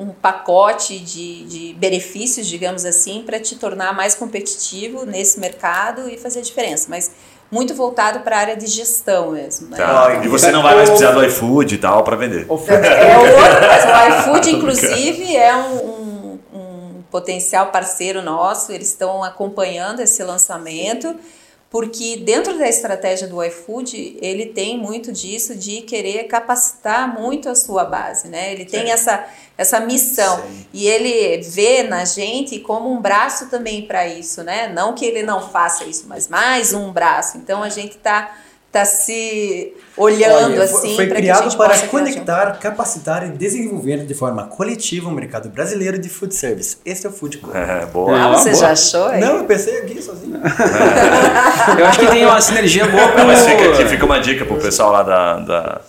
um pacote de, de benefícios, digamos assim, para te tornar mais competitivo nesse mercado e fazer a diferença. Mas muito voltado para a área de gestão mesmo, né? Tá. E você não vai mais precisar do iFood e tal pra vender. O É outra coisa. O iFood, inclusive, é um, um- um potencial parceiro nosso. Eles estão acompanhando esse lançamento, porque dentro da estratégia do iFood, ele tem muito disso de querer capacitar muito a sua base, né? Ele tem essa, essa missão. E ele vê na gente como um braço também para isso, né? Não que ele não faça isso, mas mais um braço. Então a gente está tá se olhando Olha, foi- assim foi para que a criado gente para conectar, capacitar e desenvolver de forma coletiva o mercado brasileiro de food service. Esse é o Food Co. É, boa. Ah, você boa. já achou? aí? Não, eu pensei aqui sozinho. Eu acho que tem uma sinergia boa com Não, mas fica aqui, fica uma dica pro pessoal lá da. da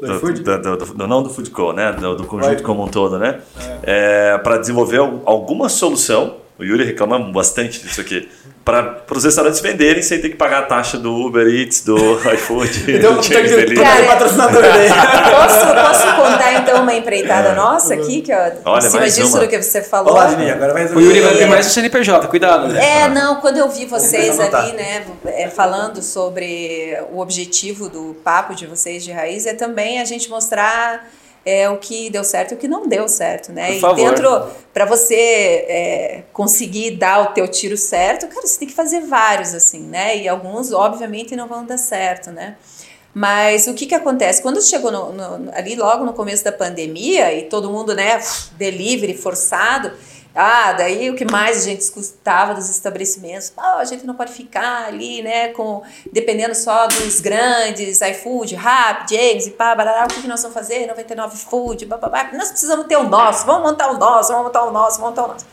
Do do, do- do- do- não do Food Co, né? Do, do conjunto como um todo, né? É, para desenvolver al- alguma solução. O Yuri reclama bastante disso aqui. Para os restaurantes venderem sem ter que pagar a taxa do Uber Eats, do iFood, Então, do tem Chain que patrocinador daí. Posso, posso contar então uma empreitada nossa aqui, que ó, Olha, em cima mais disso uma. do que você falou? Olá, Juninho, agora vai O Yuri vai ter mais o CNPJ, cuidado. né? É, não, quando eu vi vocês ali, né, é, falando sobre o objetivo do papo de vocês de raiz, é também a gente mostrar é o que deu certo e o que não deu certo, né? Por e favor. dentro, para você é, conseguir dar o teu tiro certo, cara, você tem que fazer vários assim, né? E alguns, obviamente, não vão dar certo, né? Mas o que que acontece? Quando chegou no- no- ali logo no começo da pandemia e todo mundo, né, delivery forçado, ah, daí o que mais a gente escutava dos estabelecimentos, ah, a gente não pode ficar ali, né, com dependendo só dos grandes, iFood, Rappi, James e pá, barará, o que, que nós vamos fazer? 99 Food, bababá, nós precisamos ter o nosso, vamos montar o nosso, vamos montar o nosso, vamos montar o nosso.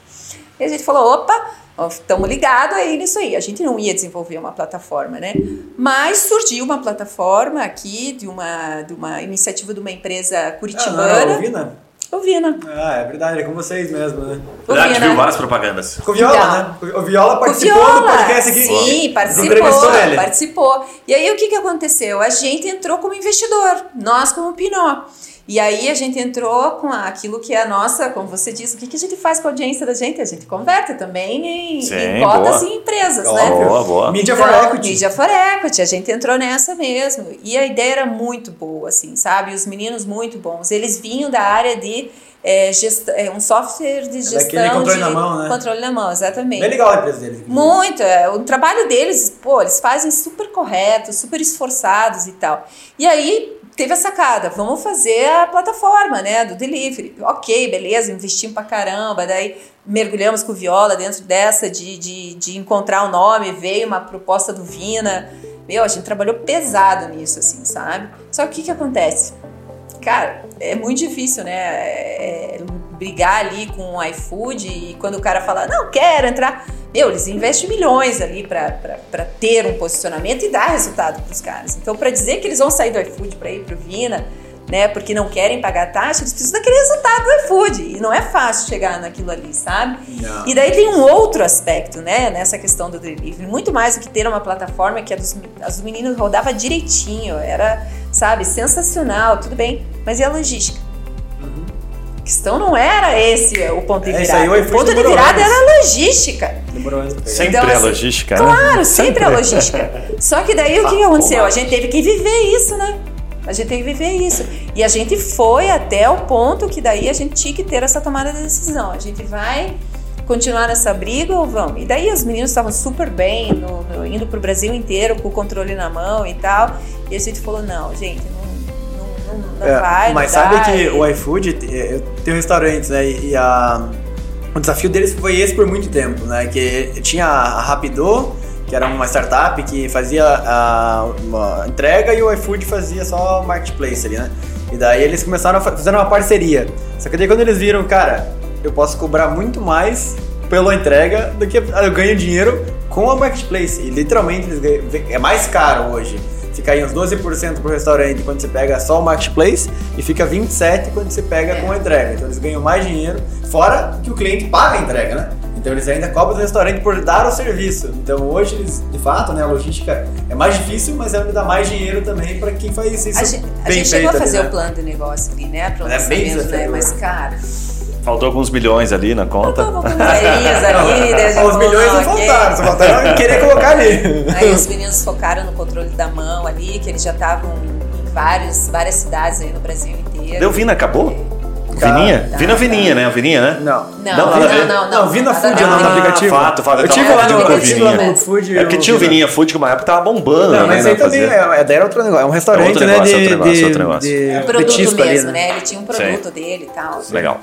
E a gente falou, opa, estamos ligados aí nisso aí. A gente não ia desenvolver uma plataforma, né? Mas surgiu uma plataforma aqui de uma, de uma iniciativa de uma empresa Ah, não, curitibana. não? O Vina. Ah, é verdade, é com vocês mesmo, né? O Vina. viu várias propagandas. Com o Viola, né? O Viola O participou do Viola, podcast aqui. sim, participou, ele. participou. E aí o que, que aconteceu? A gente entrou como investidor, nós como Pinó. E aí a gente entrou com aquilo que é a nossa, como você disse, o que, que a gente faz com a audiência da gente? A gente converte também em, Sim, em cotas boa. e empresas, Ó, né? Boa, boa. Media Então, for Equity. Media for Equity, a gente entrou nessa mesmo. E a ideia era muito boa, assim, sabe? Os meninos muito bons. Eles vinham da área de é, gest... é, um software de gestão daquele controle de na mão, né? controle na mão, exatamente. Bem legal a empresa deles. Muito, é, o trabalho deles, pô, eles fazem super correto, super esforçados e tal. E aí teve a sacada, vamos fazer a plataforma, né, do delivery. Ok, beleza, investimos pra caramba, daí mergulhamos com Viola dentro dessa de, de, de encontrar o nome, veio uma proposta do Vina. Meu, a gente trabalhou pesado nisso, assim, sabe? Só que o que que acontece? Cara, é muito difícil, né? É, é, brigar ali com o iFood e quando o cara fala, não, quero entrar. Meu, eles investem milhões ali para ter um posicionamento e dar resultado para os caras. Então, para dizer que eles vão sair do iFood para ir para o Vina, né, porque não querem pagar taxa, eles precisam daquele resultado do iFood. E não é fácil chegar naquilo ali, sabe? Não. E daí tem um outro aspecto, né, nessa questão do delivery. Muito mais do que ter uma plataforma que a dos, as dos meninos rodava direitinho, era, sabe, sensacional, tudo bem. Mas e a logística? A questão não era esse o ponto de É, isso virada. o o ponto de virada anos. era a logística. Demorou anos pra pegar. Sempre Então, a assim, logística, né? Claro, sempre a logística. Só que daí o que, que aconteceu? A gente teve que viver isso, né? A gente teve que viver isso. E a gente foi até o ponto que daí a gente tinha que ter essa tomada de decisão. A gente vai continuar nessa briga ou vamos? E daí os meninos estavam super bem, no, no, indo pro Brasil inteiro com o controle na mão e tal. E a gente falou, não, gente, não, É, vai, mas não sabe dá. que E- o iFood, eu tenho restaurantes, né? E a, o desafio deles foi esse por muito tempo, né? Que tinha a Rapido, que era uma startup que fazia a, uma entrega e o iFood fazia só marketplace ali, né? E daí eles começaram a fa- fizeram uma parceria. Só que daí quando eles viram, cara, eu posso cobrar muito mais pela entrega do que eu ganho dinheiro com a marketplace. E literalmente eles ganham, é mais caro hoje. Fica aí uns 12% pro restaurante quando você pega só o marketplace e fica 27% quando você pega com a entrega. Então eles ganham mais dinheiro, fora que o cliente paga a entrega, né? Então eles ainda cobram do restaurante por dar o serviço. Então hoje eles, de fato, né, a logística é mais difícil, mas ainda dá mais dinheiro também para quem faz isso A gente, a bem gente chegou a fazer ali, né? o plano de negócio ali, né? Para o é bem lançamento, né? Mas, cara, Faltou alguns bilhões ali na conta. Faltou alguns velhinhos ali, gente Os falou, milhões não faltaram, só faltaram querer colocar ali. Aí os meninos focaram no controle da mão ali, que eles já estavam em vários, várias cidades aí no Brasil inteiro. Deu Vina, acabou? Cara, Vininha? tá, Vina tá. Vininha, né? A Vininha, né? Não. Não, Não, não, não, não, Não, Vina Food é o nome do aplicativo. fato, fato. Eu tive lá no, Vininha. Food. É porque eu- tinha o Vininha Food que uma época tava bombando, Não, né? mas né, aí também é, é, daí era outro negócio. É um restaurante, outro né? negócio, de, outro negócio, de, outro negócio. É produto petisco ali, mesmo, né? né? Ele tinha um produto dele e tal. Legal.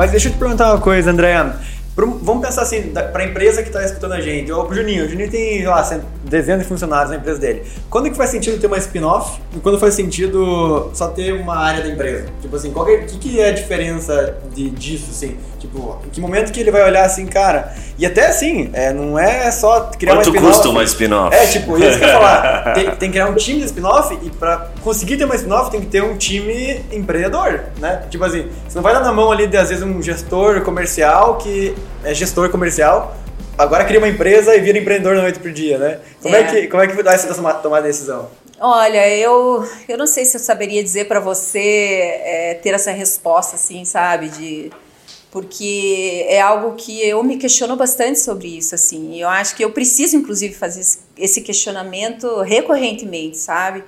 Mas deixa eu te perguntar uma coisa, André. Pro- Vamos pensar assim, da- pra empresa que está escutando a gente, ou pro Juninho. O Juninho tem, sei lá, dezenas de funcionários na empresa dele. Quando que faz sentido ter uma spin-off e quando faz sentido só ter uma área da empresa? Tipo assim, qual que, que, que é a diferença de, disso, assim? Tipo, em que momento que ele vai olhar assim, cara... E até assim, é, não é só criar Quanto uma spin-off... custa uma spin-off? É, tipo, isso que eu ia falar. Tem, tem que criar um time de spin-off e pra conseguir ter uma spin-off tem que ter um time empreendedor, né? Tipo assim, você não vai dar na mão ali de, às vezes, um gestor comercial que é gestor comercial, agora cria uma empresa e vira empreendedor da noite pro dia, né? Como é, É. que, como é que dá essa tomar, tomar decisão? Olha, eu, eu não sei se eu saberia dizer para você é, ter essa resposta, assim, sabe? De, porque é algo que eu me questiono bastante sobre isso, assim. Eu acho que eu preciso, inclusive, fazer esse questionamento recorrentemente, sabe?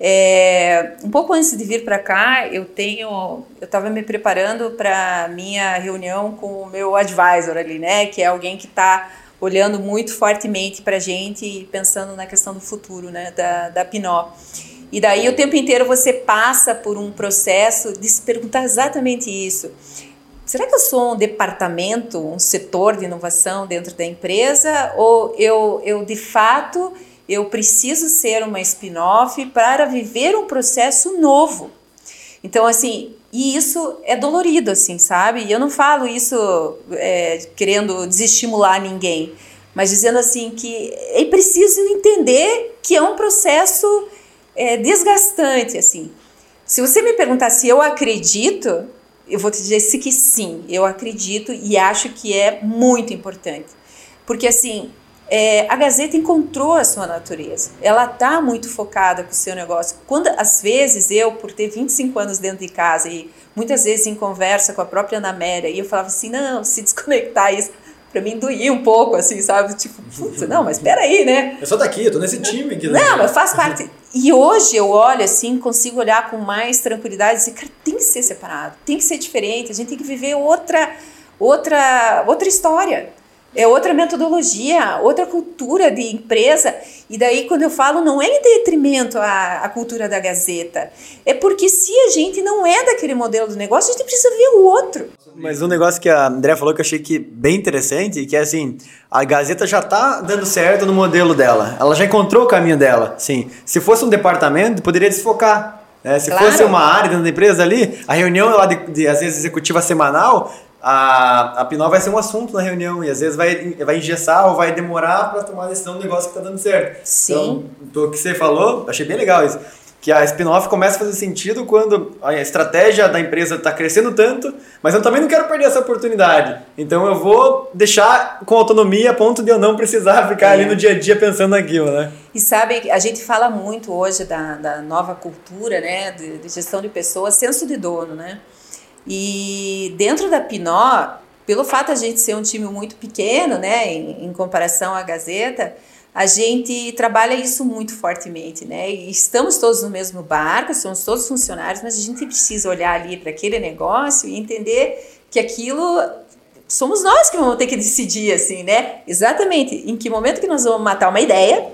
É, um pouco antes de vir para cá, eu tenho, eu estava me preparando para minha reunião com o meu advisor ali, né? Que é alguém que está olhando muito fortemente para a gente e pensando na questão do futuro, né? Da, da Pinó. E daí o tempo inteiro você passa por um processo de se perguntar exatamente isso. Será que eu sou um departamento, um setor de inovação dentro da empresa ou eu, eu de fato eu preciso ser uma spin-off para viver um processo novo. Então, assim, e isso é dolorido, assim, sabe? E eu não falo isso é, querendo desestimular ninguém, mas dizendo assim que é preciso entender que é um processo é, desgastante, assim. Se você me perguntar se eu acredito, eu vou te dizer que sim, eu acredito e acho que é muito importante. Porque, assim, é, a Gazeta encontrou a sua natureza. Ela está muito focada com o seu negócio. Quando, às vezes, eu, por ter 25 anos dentro de casa e muitas vezes em conversa com a própria Ana Amélia, e eu falava assim, não, se desconectar isso, para mim doía um pouco, assim, sabe? Tipo, putz, não, mas espera aí, né? Eu sou daqui, eu tô nesse time aqui. Né? Não, mas faz parte. E hoje eu olho assim, consigo olhar com mais tranquilidade e dizer, cara, tem que ser separado, tem que ser diferente, a gente tem que viver outra, outra, outra história é outra metodologia, outra cultura de empresa. E daí, quando eu falo, não é em detrimento à, à cultura da Gazeta. É porque se a gente não é daquele modelo do negócio, a gente precisa ver o outro. Mas um negócio que a André falou que eu achei que bem interessante, que é assim, a Gazeta já está dando certo no modelo dela. Ela já encontrou o caminho dela. Sim, se fosse um departamento, poderia desfocar. Né? Se claro. fosse uma área dentro da empresa ali, a reunião lá de, de, às vezes executiva semanal, a, a Pinó vai ser um assunto na reunião e às vezes vai, vai engessar ou vai demorar para tomar a decisão do negócio que está dando certo. Sim. Então, o que você falou, achei bem legal isso. Que a spin-off começa a fazer sentido quando a estratégia da empresa está crescendo tanto, mas eu também não quero perder essa oportunidade. Então eu vou deixar com autonomia a ponto de eu não precisar ficar é. ali no dia a dia pensando naquilo, né? E sabe, a gente fala muito hoje da, da nova cultura, né, de, de gestão de pessoas, senso de dono, né? E dentro da Pinó, pelo fato a gente ser um time muito pequeno, né, em, em, comparação à Gazeta, a gente trabalha isso muito fortemente, né? E estamos todos no mesmo barco, somos todos funcionários, mas a gente precisa olhar ali para aquele negócio e entender que aquilo somos nós que vamos ter que decidir, assim, né? Exatamente em que momento que nós vamos matar uma ideia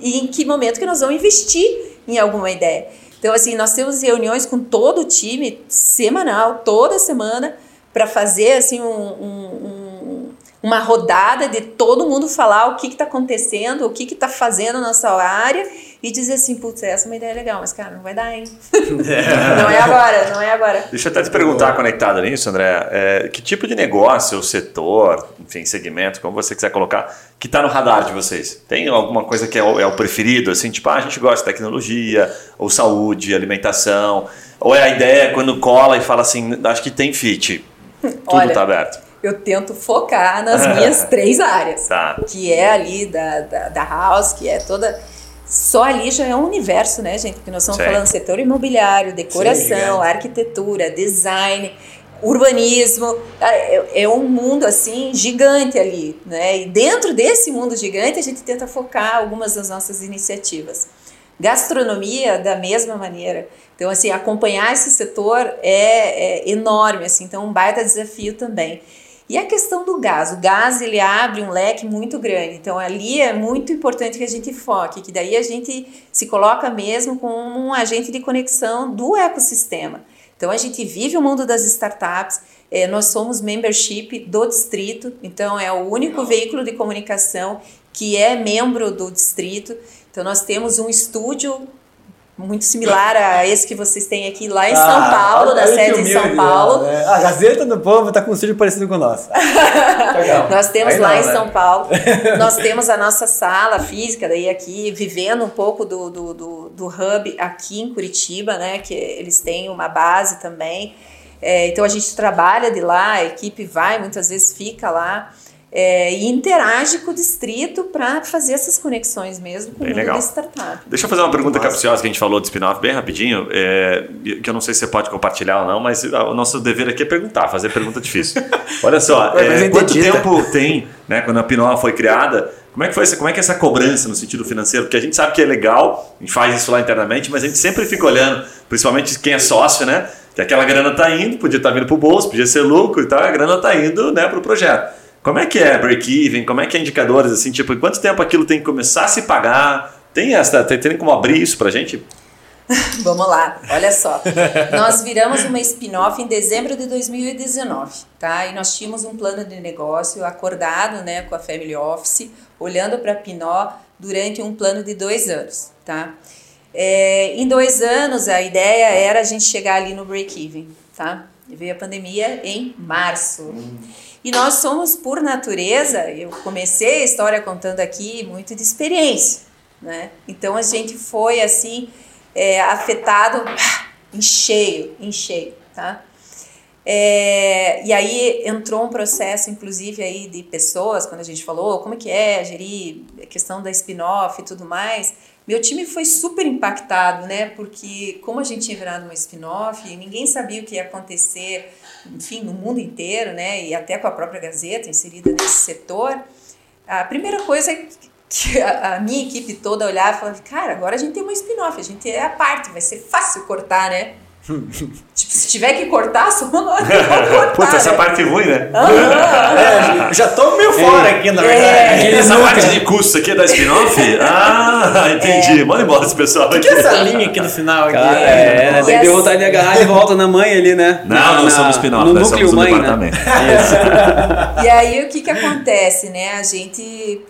e em que momento que nós vamos investir em alguma ideia. Então, assim, nós temos reuniões com todo o time, semanal, toda semana, para fazer, assim, um, um, uma rodada de todo mundo falar o que está acontecendo, o que está fazendo na nossa área e dizer assim, putz, essa é uma ideia legal, mas cara, não vai dar, hein? É. não é agora, não é agora. Deixa eu até te perguntar, conectado nisso, André, é, que tipo de negócio, setor, enfim, segmento, como você quiser colocar, que está no radar de vocês? Tem alguma coisa que é o, é o preferido, assim, tipo, ah, a gente gosta de tecnologia, ou saúde, alimentação, ou é a ideia quando cola e fala assim, acho que tem fit, tudo está aberto eu tento focar nas minhas três áreas. Tá. Que é ali da, da, da, house, que é toda só ali já é um universo, né, gente? Porque nós estamos Sim. falando setor imobiliário, decoração, Sim, arquitetura, design, urbanismo. É, é, um mundo assim gigante ali, né? E dentro desse mundo gigante a gente tenta focar algumas das nossas iniciativas. Gastronomia da mesma maneira. Então assim acompanhar esse setor é, é enorme, assim. Então um baita desafio também. E a questão do gás, o gás ele abre um leque muito grande, então ali é muito importante que a gente foque, que daí a gente se coloca mesmo como um agente de conexão do ecossistema. Então a gente vive o mundo das startups, é, nós somos membership do distrito, então é o único veículo de comunicação que é membro do distrito. Então nós temos um estúdio muito similar a esse que vocês têm aqui lá em ah, São Paulo, na sede em São Paulo. Né? A Gazeta do Povo está com um estúdio parecido com o nosso. nós temos Aí lá não, em né? São Paulo, nós temos a nossa sala física, daí aqui, vivendo um pouco do, do, do, do hub aqui em Curitiba, né, que eles têm uma base também. É, então a gente trabalha de lá, a equipe vai, muitas vezes fica lá. É, e interage com o distrito para fazer essas conexões mesmo com Bem o mundo legal. da startup. Deixa eu fazer uma pergunta capciosa que a gente falou de spin-off bem rapidinho, é, que eu não sei se você pode compartilhar ou não, mas o nosso dever aqui é perguntar, fazer pergunta difícil. Olha só, é, quanto tá? tempo tem, né, quando a Pinó foi criada, como é que foi essa, como é que é essa cobrança no sentido financeiro? Porque a gente sabe que é legal, a gente faz isso lá internamente, mas a gente sempre fica olhando, principalmente quem é sócio, né, que aquela grana tá indo, podia estar vindo pro bolso, podia ser lucro e tal, a grana tá indo, né, pro projeto. Como é que é break-even? Como é que é indicadores assim, tipo, em quanto tempo aquilo tem que começar a se pagar? Tem essa, tem, tem como abrir isso pra gente? Vamos lá, olha só. Nós viramos uma spin-off em dezembro de 2019, tá? E nós tínhamos um plano de negócio acordado, né, com a Family Office, olhando para a Pinó durante um plano de dois anos, tá? É, em dois anos, a ideia era a gente chegar ali no break-even, tá? E veio a pandemia em março. E nós somos, por natureza, eu comecei a história contando aqui muito de experiência, né? Então a gente foi assim é, afetado em cheio, em cheio, tá? É, e aí entrou um processo, inclusive, aí de pessoas, quando a gente falou como é que é gerir a questão da spin-off e tudo mais, meu time foi super impactado, né? Porque como a gente tinha virado uma spin-off, ninguém sabia o que ia acontecer, enfim, no mundo inteiro, né? E até com a própria Gazeta inserida nesse setor. A primeira coisa que a, minha equipe toda olhava e falava, cara, agora a gente tem uma spin-off, a gente é a parte, vai ser fácil cortar, né? Tipo, se tiver que cortar, só cortar. Putz, essa né? parte ruim, né? É, já tô meio fora aqui, na verdade. É. Essa parte de custo aqui é da spin-off? Ah, entendi. Manda embora esse pessoal O que aqui. é essa linha aqui no final? Aqui? Cara, é, né? E Tem que vontade de agarrar de volta na mãe ali, né? Não, Na- nós somos spin-off, No nós núcleo somos mãe, né? departamento. Isso. E aí o que que acontece, né? A gente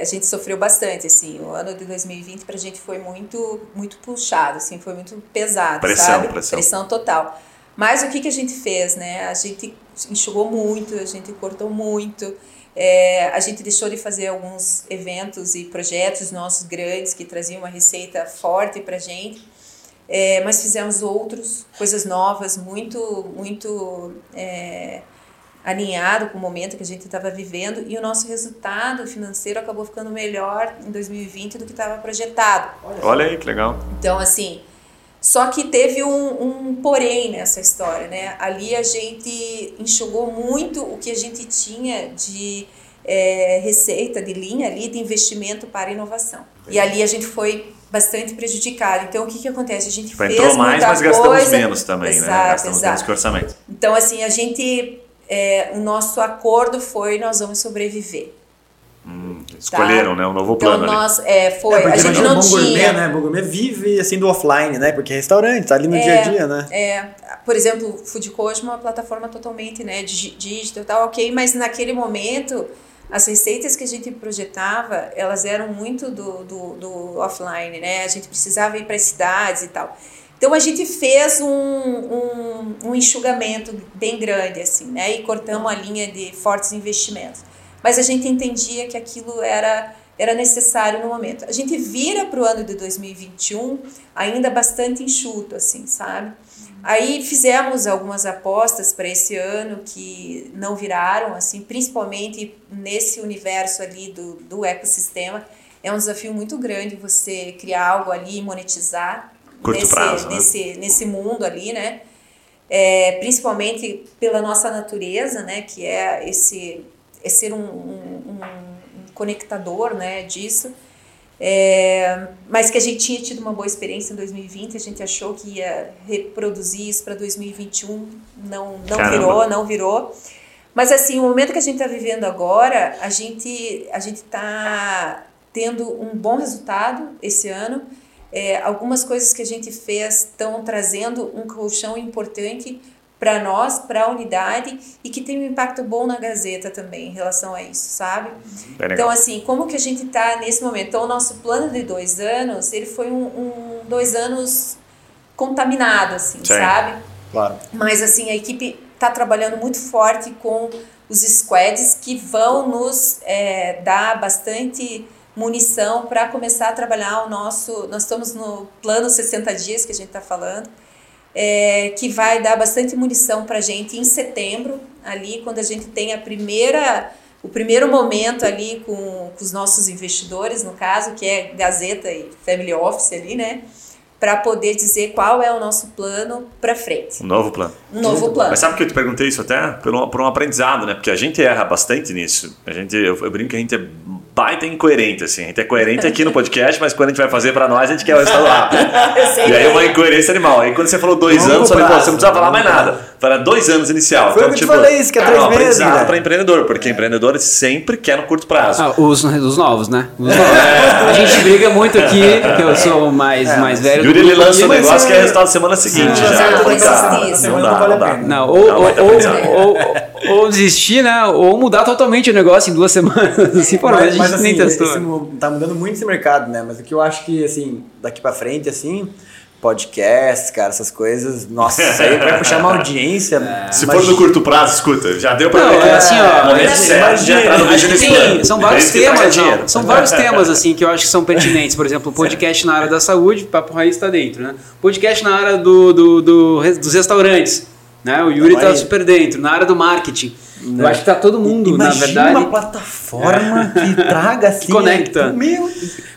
a gente sofreu bastante, assim. O ano de 2020 pra gente foi muito muito puxado, assim, foi muito pesado, Pressão, sabe? pressão. Total. Mas o que que a gente fez, né? A gente enxugou muito, a gente cortou muito. é, a gente deixou de fazer alguns eventos e projetos nossos grandes que traziam uma receita forte pra gente. É, mas fizemos outros, coisas novas, muito, muito é, alinhado com o momento que a gente estava vivendo e o nosso resultado financeiro acabou ficando melhor em 2020 do que estava projetado. Olha aí, que legal. Então, assim, só que teve um, um porém nessa história, né? Ali a gente enxugou muito o que a gente tinha de é, receita, de linha ali, de investimento para inovação. E ali a gente foi bastante prejudicado. Então, o que, que acontece? A gente Tipo, fez entrou mais, muita mas gastamos coisa. menos também, né? Exato, Gastamos exato. menos que orçamento. Então, assim, a gente. é, o nosso acordo foi nós vamos sobreviver. Escolheram, né? Um novo Então, plano ali. nós. É, foi. É, a gente não o bom gourmet, tinha. né? Bom gourmet vive assim do offline, né? Porque é restaurante, tá ali no É, dia a dia, né? É, por exemplo, o Food Coach é uma plataforma totalmente né, digi- digital, tal, ok, mas naquele momento as receitas que a gente projetava, elas eram muito do, do, do offline, né? A gente precisava ir para as cidades e tal. Então a gente fez um, um, um enxugamento bem grande, assim, né? E cortamos a linha de fortes investimentos. Mas a gente entendia que aquilo era, era necessário no momento. A gente vira para o ano de 2021 ainda bastante enxuto, assim, sabe? Aí fizemos algumas apostas para esse ano que não viraram, assim, principalmente nesse universo ali do, do ecossistema. É um desafio muito grande você criar algo ali e monetizar Curto nesse, prazo, né? nesse, nesse mundo ali, né? É, principalmente pela nossa natureza, né? Que é esse é ser um, um, um- conectador, né? Disso. É, mas que a gente tinha tido uma boa experiência em 2020, a gente achou que ia reproduzir isso para 2021, não, não Caramba. virou, não virou. Mas assim, o momento que a gente está vivendo agora, a gente a gente está tendo um bom resultado esse ano. É, algumas coisas que a gente fez estão trazendo um colchão importante para nós, para a unidade e que tem um impacto bom na Gazeta também em relação a isso, sabe? Bem legal. Então, assim, como que a gente está nesse momento? Então, o nosso plano de dois anos, ele foi um, um dois anos contaminado, assim, Sim. sabe? Claro. Mas, assim, a equipe está trabalhando muito forte com os squads que vão nos é, dar bastante munição para começar a trabalhar o nosso... Nós estamos no plano 60 dias que a gente está falando, é, que vai dar bastante munição para a gente em setembro, ali, quando a gente tem a primeira o primeiro momento ali com, com os nossos investidores, no caso, que é Gazeta e Family Office ali, né? Para poder dizer qual é o nosso plano para frente. Um novo plano. Um novo plano. Mas sabe que eu te perguntei isso até? Por um, por um aprendizado, né? Porque a gente erra bastante nisso. A gente, eu, eu brinco que a gente é baita incoerente, assim. A gente é coerente aqui no podcast, mas quando a gente vai fazer pra nós, a gente quer o resultado rápido. e aí é uma incoerência animal. Aí quando você falou dois Longo anos, eu falei, pô, você não precisa falar mais nada. Para dois anos inicial. Foi o que eu te falei, isso que é três um meses, né? pra empreendedor, porque empreendedor sempre quer no curto prazo. Ah, os, os novos, né? Os novos. A gente briga muito aqui, porque eu sou mais, mais velho. Yuri ele lança um negócio é- que é resultado semana seguinte já. certo, É não existe. Não Não dá, não dá. pena. Não, ou, Não, ou, ou, ou desistir, né? Ou mudar totalmente o negócio em duas semanas. Assim, pô, mas, a gente nem testou. esse tá mudando muito esse mercado, né? Mas o que eu acho que, assim, daqui pra frente, assim, podcast, cara, essas coisas, nossa, isso aí vai puxar uma audiência. Se mas- for no curto prazo, escuta, já deu pra Não, ver. é assim, ó, momento certo de entrar no vídeo tem, são vários temas, não, são vários temas assim que eu acho que são pertinentes. Por exemplo, o podcast na área da saúde, Papo Raiz está dentro, né? Podcast na área do, do, do dos restaurantes, né? O Yuri está super dentro. Na área do marketing, eu acho que tá todo mundo, Imagina na verdade. uma plataforma que traga assim. conecta. Meu,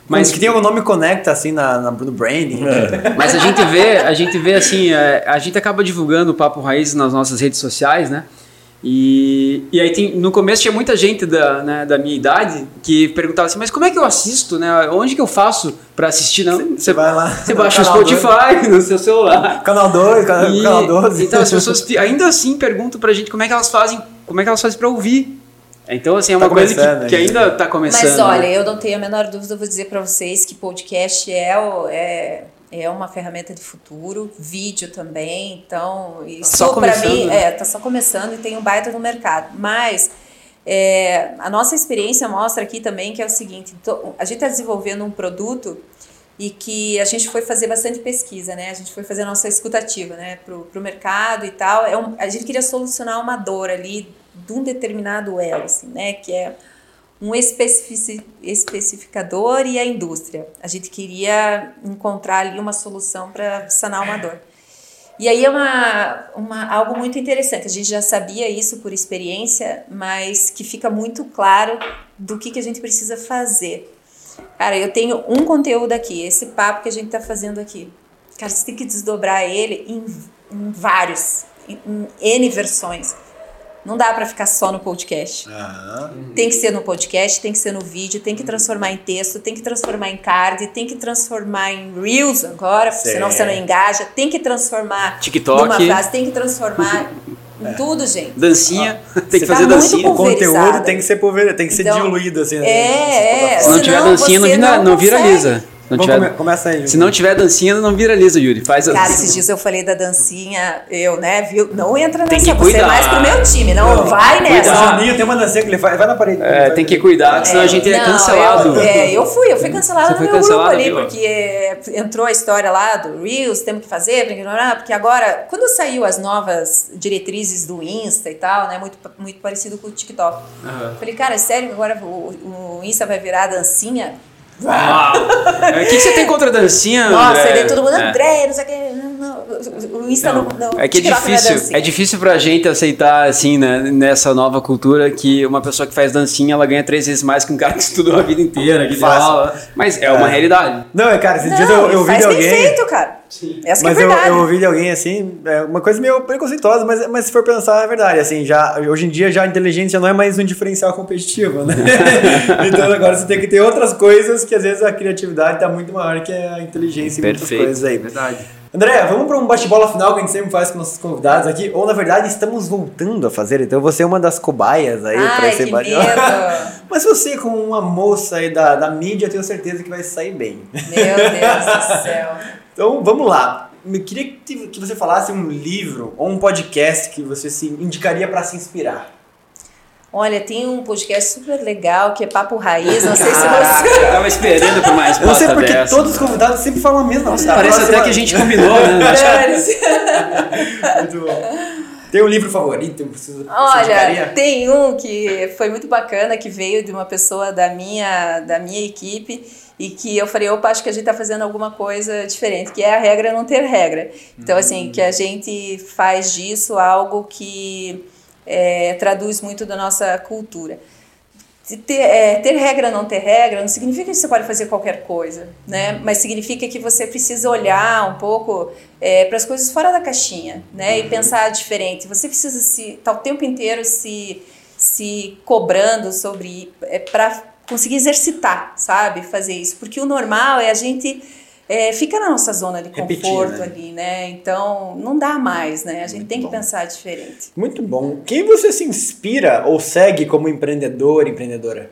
Mas- que tem algum nome conecta assim na, na, no branding. Mas a gente vê, a gente vê assim, é, a gente acaba divulgando o Papo Raiz nas nossas redes sociais, né? E, e aí tem, no começo tinha muita gente da, né, da minha idade que perguntava assim, mas como é que eu assisto, né? Onde que eu faço para assistir? Não, Você vai lá. Você baixa o Spotify no seu celular. Canal 2, canal, E- canal 12. Então as pessoas ainda assim perguntam pra gente como é que elas fazem, como é que elas fazem para ouvir. Então assim, é uma Tá coisa que, que ainda. ainda tá começando. Mas olha, né? eu não tenho a menor dúvida, eu vou dizer para vocês que podcast é, o- é, é uma ferramenta de futuro, vídeo também, então isso Só para começando, mim né? é, tá só começando e tem um baita no mercado. Mas é, a nossa experiência mostra aqui também que é o seguinte, então, a gente está desenvolvendo um produto e que a gente foi fazer bastante pesquisa, né? A gente foi fazer a nossa escutativa, né? Pro, pro mercado e tal. É um, a gente queria solucionar uma dor ali de um determinado elo, assim, né? Que é um especificador e a indústria. A gente queria encontrar ali uma solução para sanar uma dor. E aí é uma, uma, algo muito interessante. A gente já sabia isso por experiência, mas que fica muito claro do que, que a gente precisa fazer. Cara, eu tenho um conteúdo aqui, esse papo que a gente está fazendo aqui. Cara, você tem que desdobrar ele em, em vários, em, em N versões. Não dá para ficar só no podcast. Ah, Tem que ser no podcast, tem que ser no vídeo, tem que transformar em texto, tem que transformar em card, tem que transformar em Reels agora, porque senão você não Certo. engaja, tem que transformar TikTok. numa frase, tem que transformar em tudo, gente. Dancinha, tem que Tá fazer muito dancinha. o conteúdo tem que ser pulver, tem que ser Então, diluído assim. é, é. Se não tiver dancinha, não, não não consegue. viraliza. Se não, tiver, come- começa aí. se não tiver dancinha, não viraliza, Yuri. Faz a Cara, esses dias eu falei da dancinha, eu, né, viu? Não entra Tem nessa, você é cuidar. mais pro meu time, não, vai nessa. O Juninho tem uma dancinha que ele faz, vai na parede. É, tem que cuidar, senão a gente é Não, cancelado. Eu, é, eu fui, eu fui cancelada Você no meu cancelada, grupo ali, viu? porque é, entrou a história lá do Reels, temos que fazer, tem que ignorar, porque agora, quando saiu as novas diretrizes do Insta e tal, né, muito, muito parecido com o TikTok. Aham. Falei, cara, é sério que agora o, o Insta vai virar dancinha? Uau. É, O que, que você tem contra a dancinha? Nossa, André? todo mundo, É. André, não sei o que, não, não, o Insta não, não, É que é não difícil, é difícil pra gente aceitar, assim, né, nessa nova cultura, que uma pessoa que faz dancinha, ela ganha três vezes mais que um cara que estudou a vida inteira, que. Mas é uma realidade. Não, é, cara, esses Não, dias eu, eu ouvi faz de bem alguém. feito, cara. Essa Mas que é eu, verdade. eu ouvi de alguém assim, é uma coisa meio preconceituosa, mas, mas se for pensar é verdade. Assim, já, hoje em dia já a inteligência não é mais um diferencial competitivo, né? então agora você tem que ter outras coisas que às vezes a criatividade está muito maior que a inteligência e muitas coisas aí. Verdade. André, vamos para um bate-bola final que a gente sempre faz com nossos convidados aqui, ou na verdade estamos voltando a fazer, então você é uma das cobaias aí para esse bate-bola. medo. Mas você, com uma moça aí da, da mídia, eu tenho certeza que vai sair bem. Meu Deus do céu. Então vamos lá. Eu queria que você falasse um livro ou um podcast que você se indicaria para se inspirar. Olha, tem um podcast super legal que é Papo Raiz. Não sei se você. eu tava esperando por mais Eu não sei porque dessa. todos os convidados sempre falam a mesma coisa. Parece até que a gente combinou, né? Muito bom. Tem um livro favorito? você Olha, tem um que foi muito bacana, que veio de uma pessoa da minha, da minha equipe e que eu falei, opa, acho que a gente tá fazendo alguma coisa diferente, que é a regra não ter regra. Então, assim, que a gente faz disso algo que é, traduz muito da nossa cultura. Ter, é, ter regra não ter regra não significa que você pode fazer qualquer coisa, né? Mas significa que você precisa olhar um pouco é, para as coisas fora da caixinha, né? E pensar diferente. Você precisa se estar tá o tempo inteiro se se cobrando sobre é, para conseguir exercitar, sabe? Fazer isso, porque o normal é a gente é, fica na nossa zona de conforto Repetir, né? ali, né? Então não dá mais, né? A gente Muito tem que bom. pensar diferente. Muito bom. Quem você se inspira ou segue como empreendedor, empreendedora?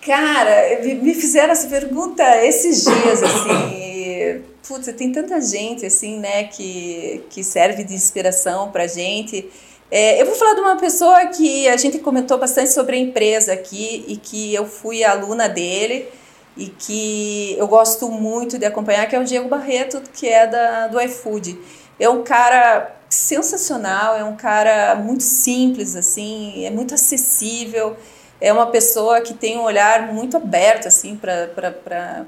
Cara, me fizeram essa pergunta esses dias, assim. Putz, tem tanta gente, assim, né, que, que serve de inspiração pra gente. É, eu vou falar de uma pessoa que a gente comentou bastante sobre a empresa aqui e que eu fui aluna dele e que eu gosto muito de acompanhar, que é o Diego Barreto, que é da, do iFood. É um cara sensacional, é um cara muito simples, assim, é muito acessível, é uma pessoa que tem um olhar muito aberto, assim, para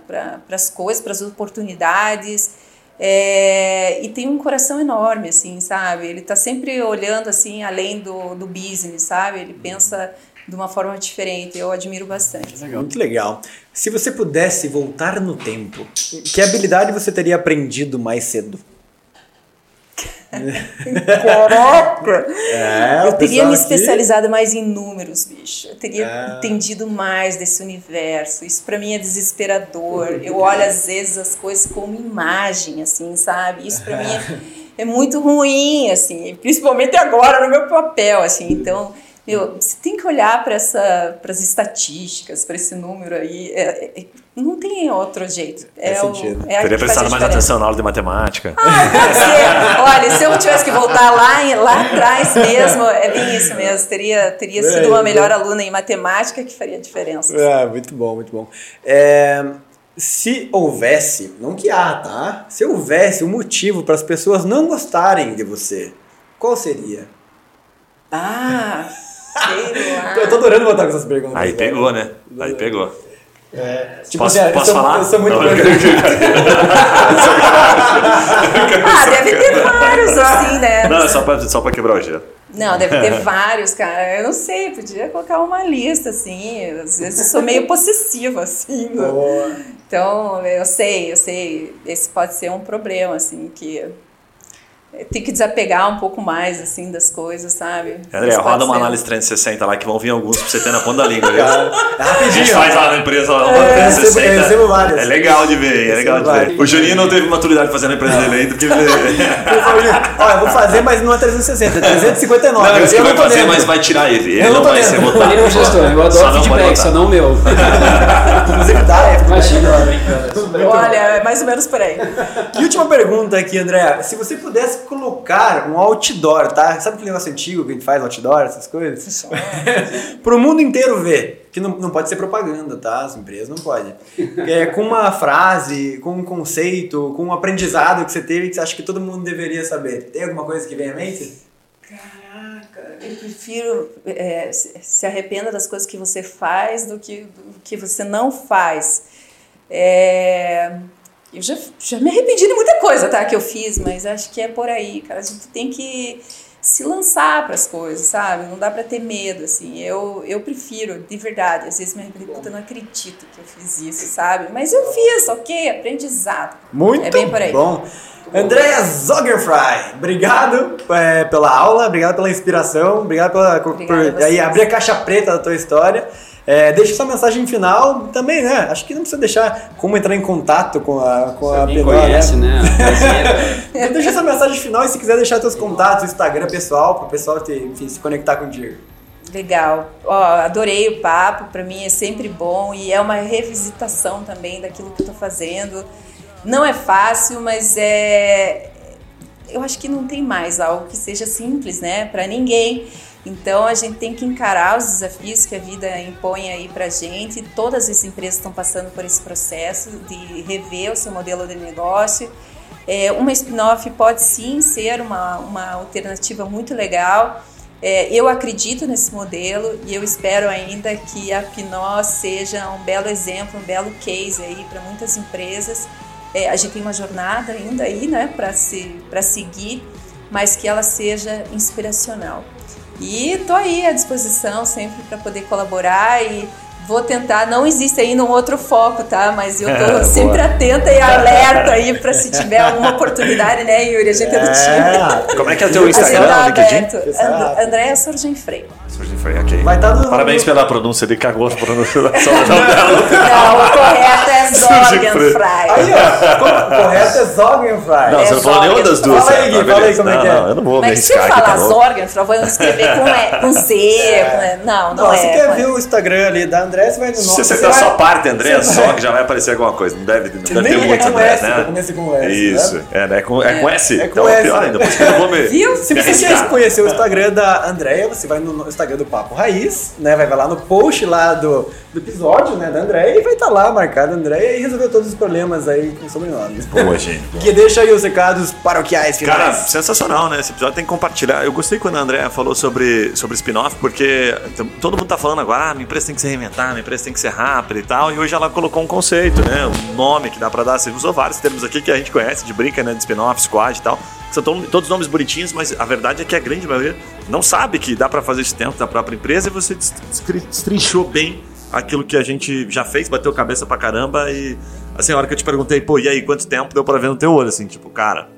pra, as coisas, para as oportunidades, é, e tem um coração enorme, assim, sabe? Ele está sempre olhando, assim, além do, do business, sabe? Ele pensa de uma forma diferente. Eu admiro bastante. Muito legal. Se você pudesse voltar no tempo, que habilidade você teria aprendido mais cedo? Caraca! É, eu teria me especializado aqui... mais em números, bicho. Eu teria é. entendido mais desse universo. Isso para mim é desesperador. Eu olho às vezes as coisas como imagem, assim, sabe? Isso para mim é, é muito ruim, assim, principalmente agora no meu papel, assim. Então, meu, você tem que olhar para as estatísticas, para esse número aí. É, é, não tem outro jeito. É Faz sentido. O, é Teria prestado mais atenção na aula de matemática. Ah, pode ser. Olha, se eu tivesse que voltar lá, lá atrás mesmo, é bem isso mesmo. Teria, teria sido uma melhor aluna em matemática que faria diferença. É, muito bom, muito bom. É, se houvesse, não que há, tá? Se houvesse um motivo para as pessoas não gostarem de você, qual seria? Ah! Eu tô adorando voltar com essas perguntas. Aí pegou, né? Aí pegou. É, tipo posso, assim, posso eu falar? eu sou muito não, Ah, deve ter vários assim, né? Não, só pra, só pra quebrar o gelo. Não, deve ter vários, cara. Eu não sei, podia colocar uma lista, assim. Às vezes eu sou meio possessiva, assim. Boa. Então, eu sei, eu sei. Esse pode ser um problema, assim, que tem que desapegar um pouco mais, assim, das coisas, sabe? André, roda uma análise 360 lá que vão vir alguns pra você ter na ponta da língua. a gente faz lá na empresa uma é, 360. Eu recebo várias. É legal de ver, é legal de ver. O Juninho não teve maturidade fazendo a empresa dele ainda, porque... Olha, eu vou fazer, mas não é 360, é 359. Não, eu, eu vai fazer, dentro. mas vai tirar ele. Ele eu não, não vai ser votado. Eu gestor, eu adoro só feedback, só não meu. Inclusive dá, é. Imagina. Olha, é mais ou menos por aí. E última pergunta aqui, André. Se você pudesse colocar um outdoor, tá? Sabe aquele negócio antigo que a gente faz outdoor, essas coisas? Para o mundo inteiro ver. Que não, não pode ser propaganda, tá? As empresas não podem. É, com uma frase, com um conceito, com um aprendizado que você teve que você acha que todo mundo deveria saber. Tem alguma coisa que vem à mente? Caraca, eu prefiro é, se arrependa das coisas que você faz do que, do que você não faz. É, eu já, já me arrependi de muita coisa, tá? Que eu fiz, mas acho que é por aí, cara. A gente tem que se lançar para as coisas, sabe? Não dá para ter medo, assim. Eu, eu prefiro, de verdade. Às vezes me arrependo, puta, não acredito que eu fiz isso, sabe? Mas eu fiz, ok? Aprendizado. Muito é bem por aí. bom. Andréa Zogerfry, obrigado é, pela aula, obrigado pela inspiração, obrigado pela, por aí, abrir a caixa preta da tua história. É, deixa sua mensagem final também, né? Acho que não precisa deixar como entrar em contato com a com Você a Penó, conhece, né? né? deixa sua mensagem final e se quiser deixar seus contatos, Instagram pessoal, para o pessoal te, enfim, se conectar contigo. Legal. Ó, adorei o papo, para mim é sempre bom e é uma revisitação também daquilo que eu tô fazendo. Não é fácil, mas é eu acho que não tem mais algo que seja simples, né, para ninguém. Então a gente tem que encarar os desafios que a vida impõe aí para gente. Todas as empresas estão passando por esse processo de rever o seu modelo de negócio. É, uma spin-off pode sim ser uma, uma alternativa muito legal. É, eu acredito nesse modelo e eu espero ainda que a Pinó seja um belo exemplo, um belo case aí para muitas empresas. É, a gente tem uma jornada ainda aí, né, para se, seguir, mas que ela seja inspiracional. E tô aí à disposição sempre para poder colaborar e vou tentar. Não existe ainda um outro foco, tá? Mas eu tô É, sempre boa. atenta e alerta aí para se tiver alguma oportunidade, né, Yuri? A gente é do time. Como é que é o teu Instagram, gente tá LinkedIn? aberto. And, Andréa Surgem Freio. Foi, ok. Vai tá no- Parabéns pela pronúncia, ele cagou a pronúncia da. Não, o correto é Sorgenfrei. Aí, ó, correto é Zoggenfrei. Não, É você não falou nenhuma das duas. Fala aí? Gui, Tá, fala aí como é não, que é. Não, eu não vou Mas se tá falar? Sorgenfrei, vamos escrever com, e, com C, com e. Não, não, Não, é. você quer com- ver o Instagram ali da André, você vai no Se nosso. você acertar vai- só parte, André, só que já vai aparecer alguma coisa. Não deve, não deve ter é muitos com André, S, né? começa com S, Isso. né? É, né? com, é com S? É com então S. pior ainda. Por isso que eu não vou me. Viu? Se você quer conhecer o Instagram da Andréia, você vai no Instagram do Papo Raiz, né? Vai lá no post lá do, do episódio, né, da Andréia, e vai estar lá marcado E resolver todos os problemas aí com sobrenomes. Boa, gente. Que deixa aí os recados paroquiais finais. Cara, sensacional, né? Esse episódio tem que compartilhar. Eu gostei quando a Andrea falou sobre, sobre spin-off, porque todo mundo tá falando agora, ah, minha empresa tem que se reinventar, minha empresa tem que ser rápida e tal. E hoje ela colocou um conceito, né? Um nome que dá pra dar. Você usou vários termos aqui que a gente conhece, de brinca, né? De spin-off, squad e tal. São to- todos nomes bonitinhos, mas a verdade é que a grande maioria não sabe que dá pra fazer isso dentro da própria empresa e você destrinchou bem aquilo que a gente já fez, bateu cabeça pra caramba e assim, a hora que eu te perguntei, pô, e aí, quanto tempo deu pra ver no teu olho, assim, tipo, cara,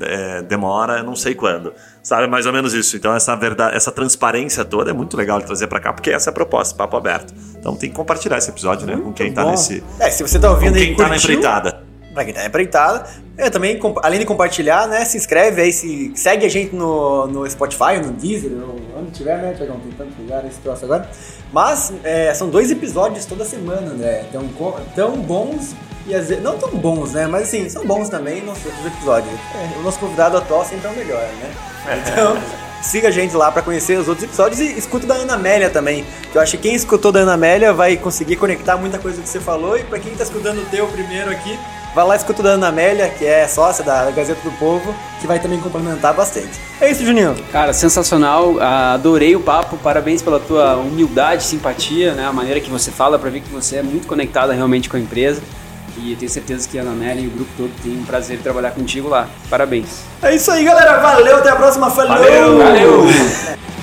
é, demora não sei quando. Sabe, mais ou menos isso. Então, essa verdade, essa transparência toda é muito legal de trazer pra cá, porque essa é a proposta, papo aberto. Então, tem que compartilhar esse episódio, né? Com quem tá nesse. É, se você tá Com ouvindo aí quem tá na empreitada. Pra quem tá na empreitada, é, também, além de compartilhar, né, se inscreve aí, se, segue a gente no, no Spotify, no Deezer, ou onde tiver, né, Tiagão, tem tanto lugar esse troço agora. Mas é, são dois episódios toda semana, né, tão, tão bons e às vezes, não tão bons, né, mas assim, são bons também nossos outros episódios. É, o nosso convidado atual sempre é o melhor, né. Então, siga a gente lá pra conhecer os outros episódios e escuta da Ana Amélia também, que eu acho que quem escutou da Ana Amélia vai conseguir conectar muita coisa que você falou e pra quem tá escutando o teu primeiro aqui, Vai lá e escuta o da Ana Amélia, que é sócia da Gazeta do Povo, que vai também complementar bastante. É isso, Juninho. Cara, sensacional, adorei o papo, parabéns pela tua humildade, simpatia, né? A maneira que você fala para ver que você é muito conectada realmente com a empresa. E eu tenho certeza que a Anameli e o grupo todo tem um prazer trabalhar contigo lá. Parabéns. É isso aí, galera. Valeu, até a próxima. Falou! Valeu! Valeu!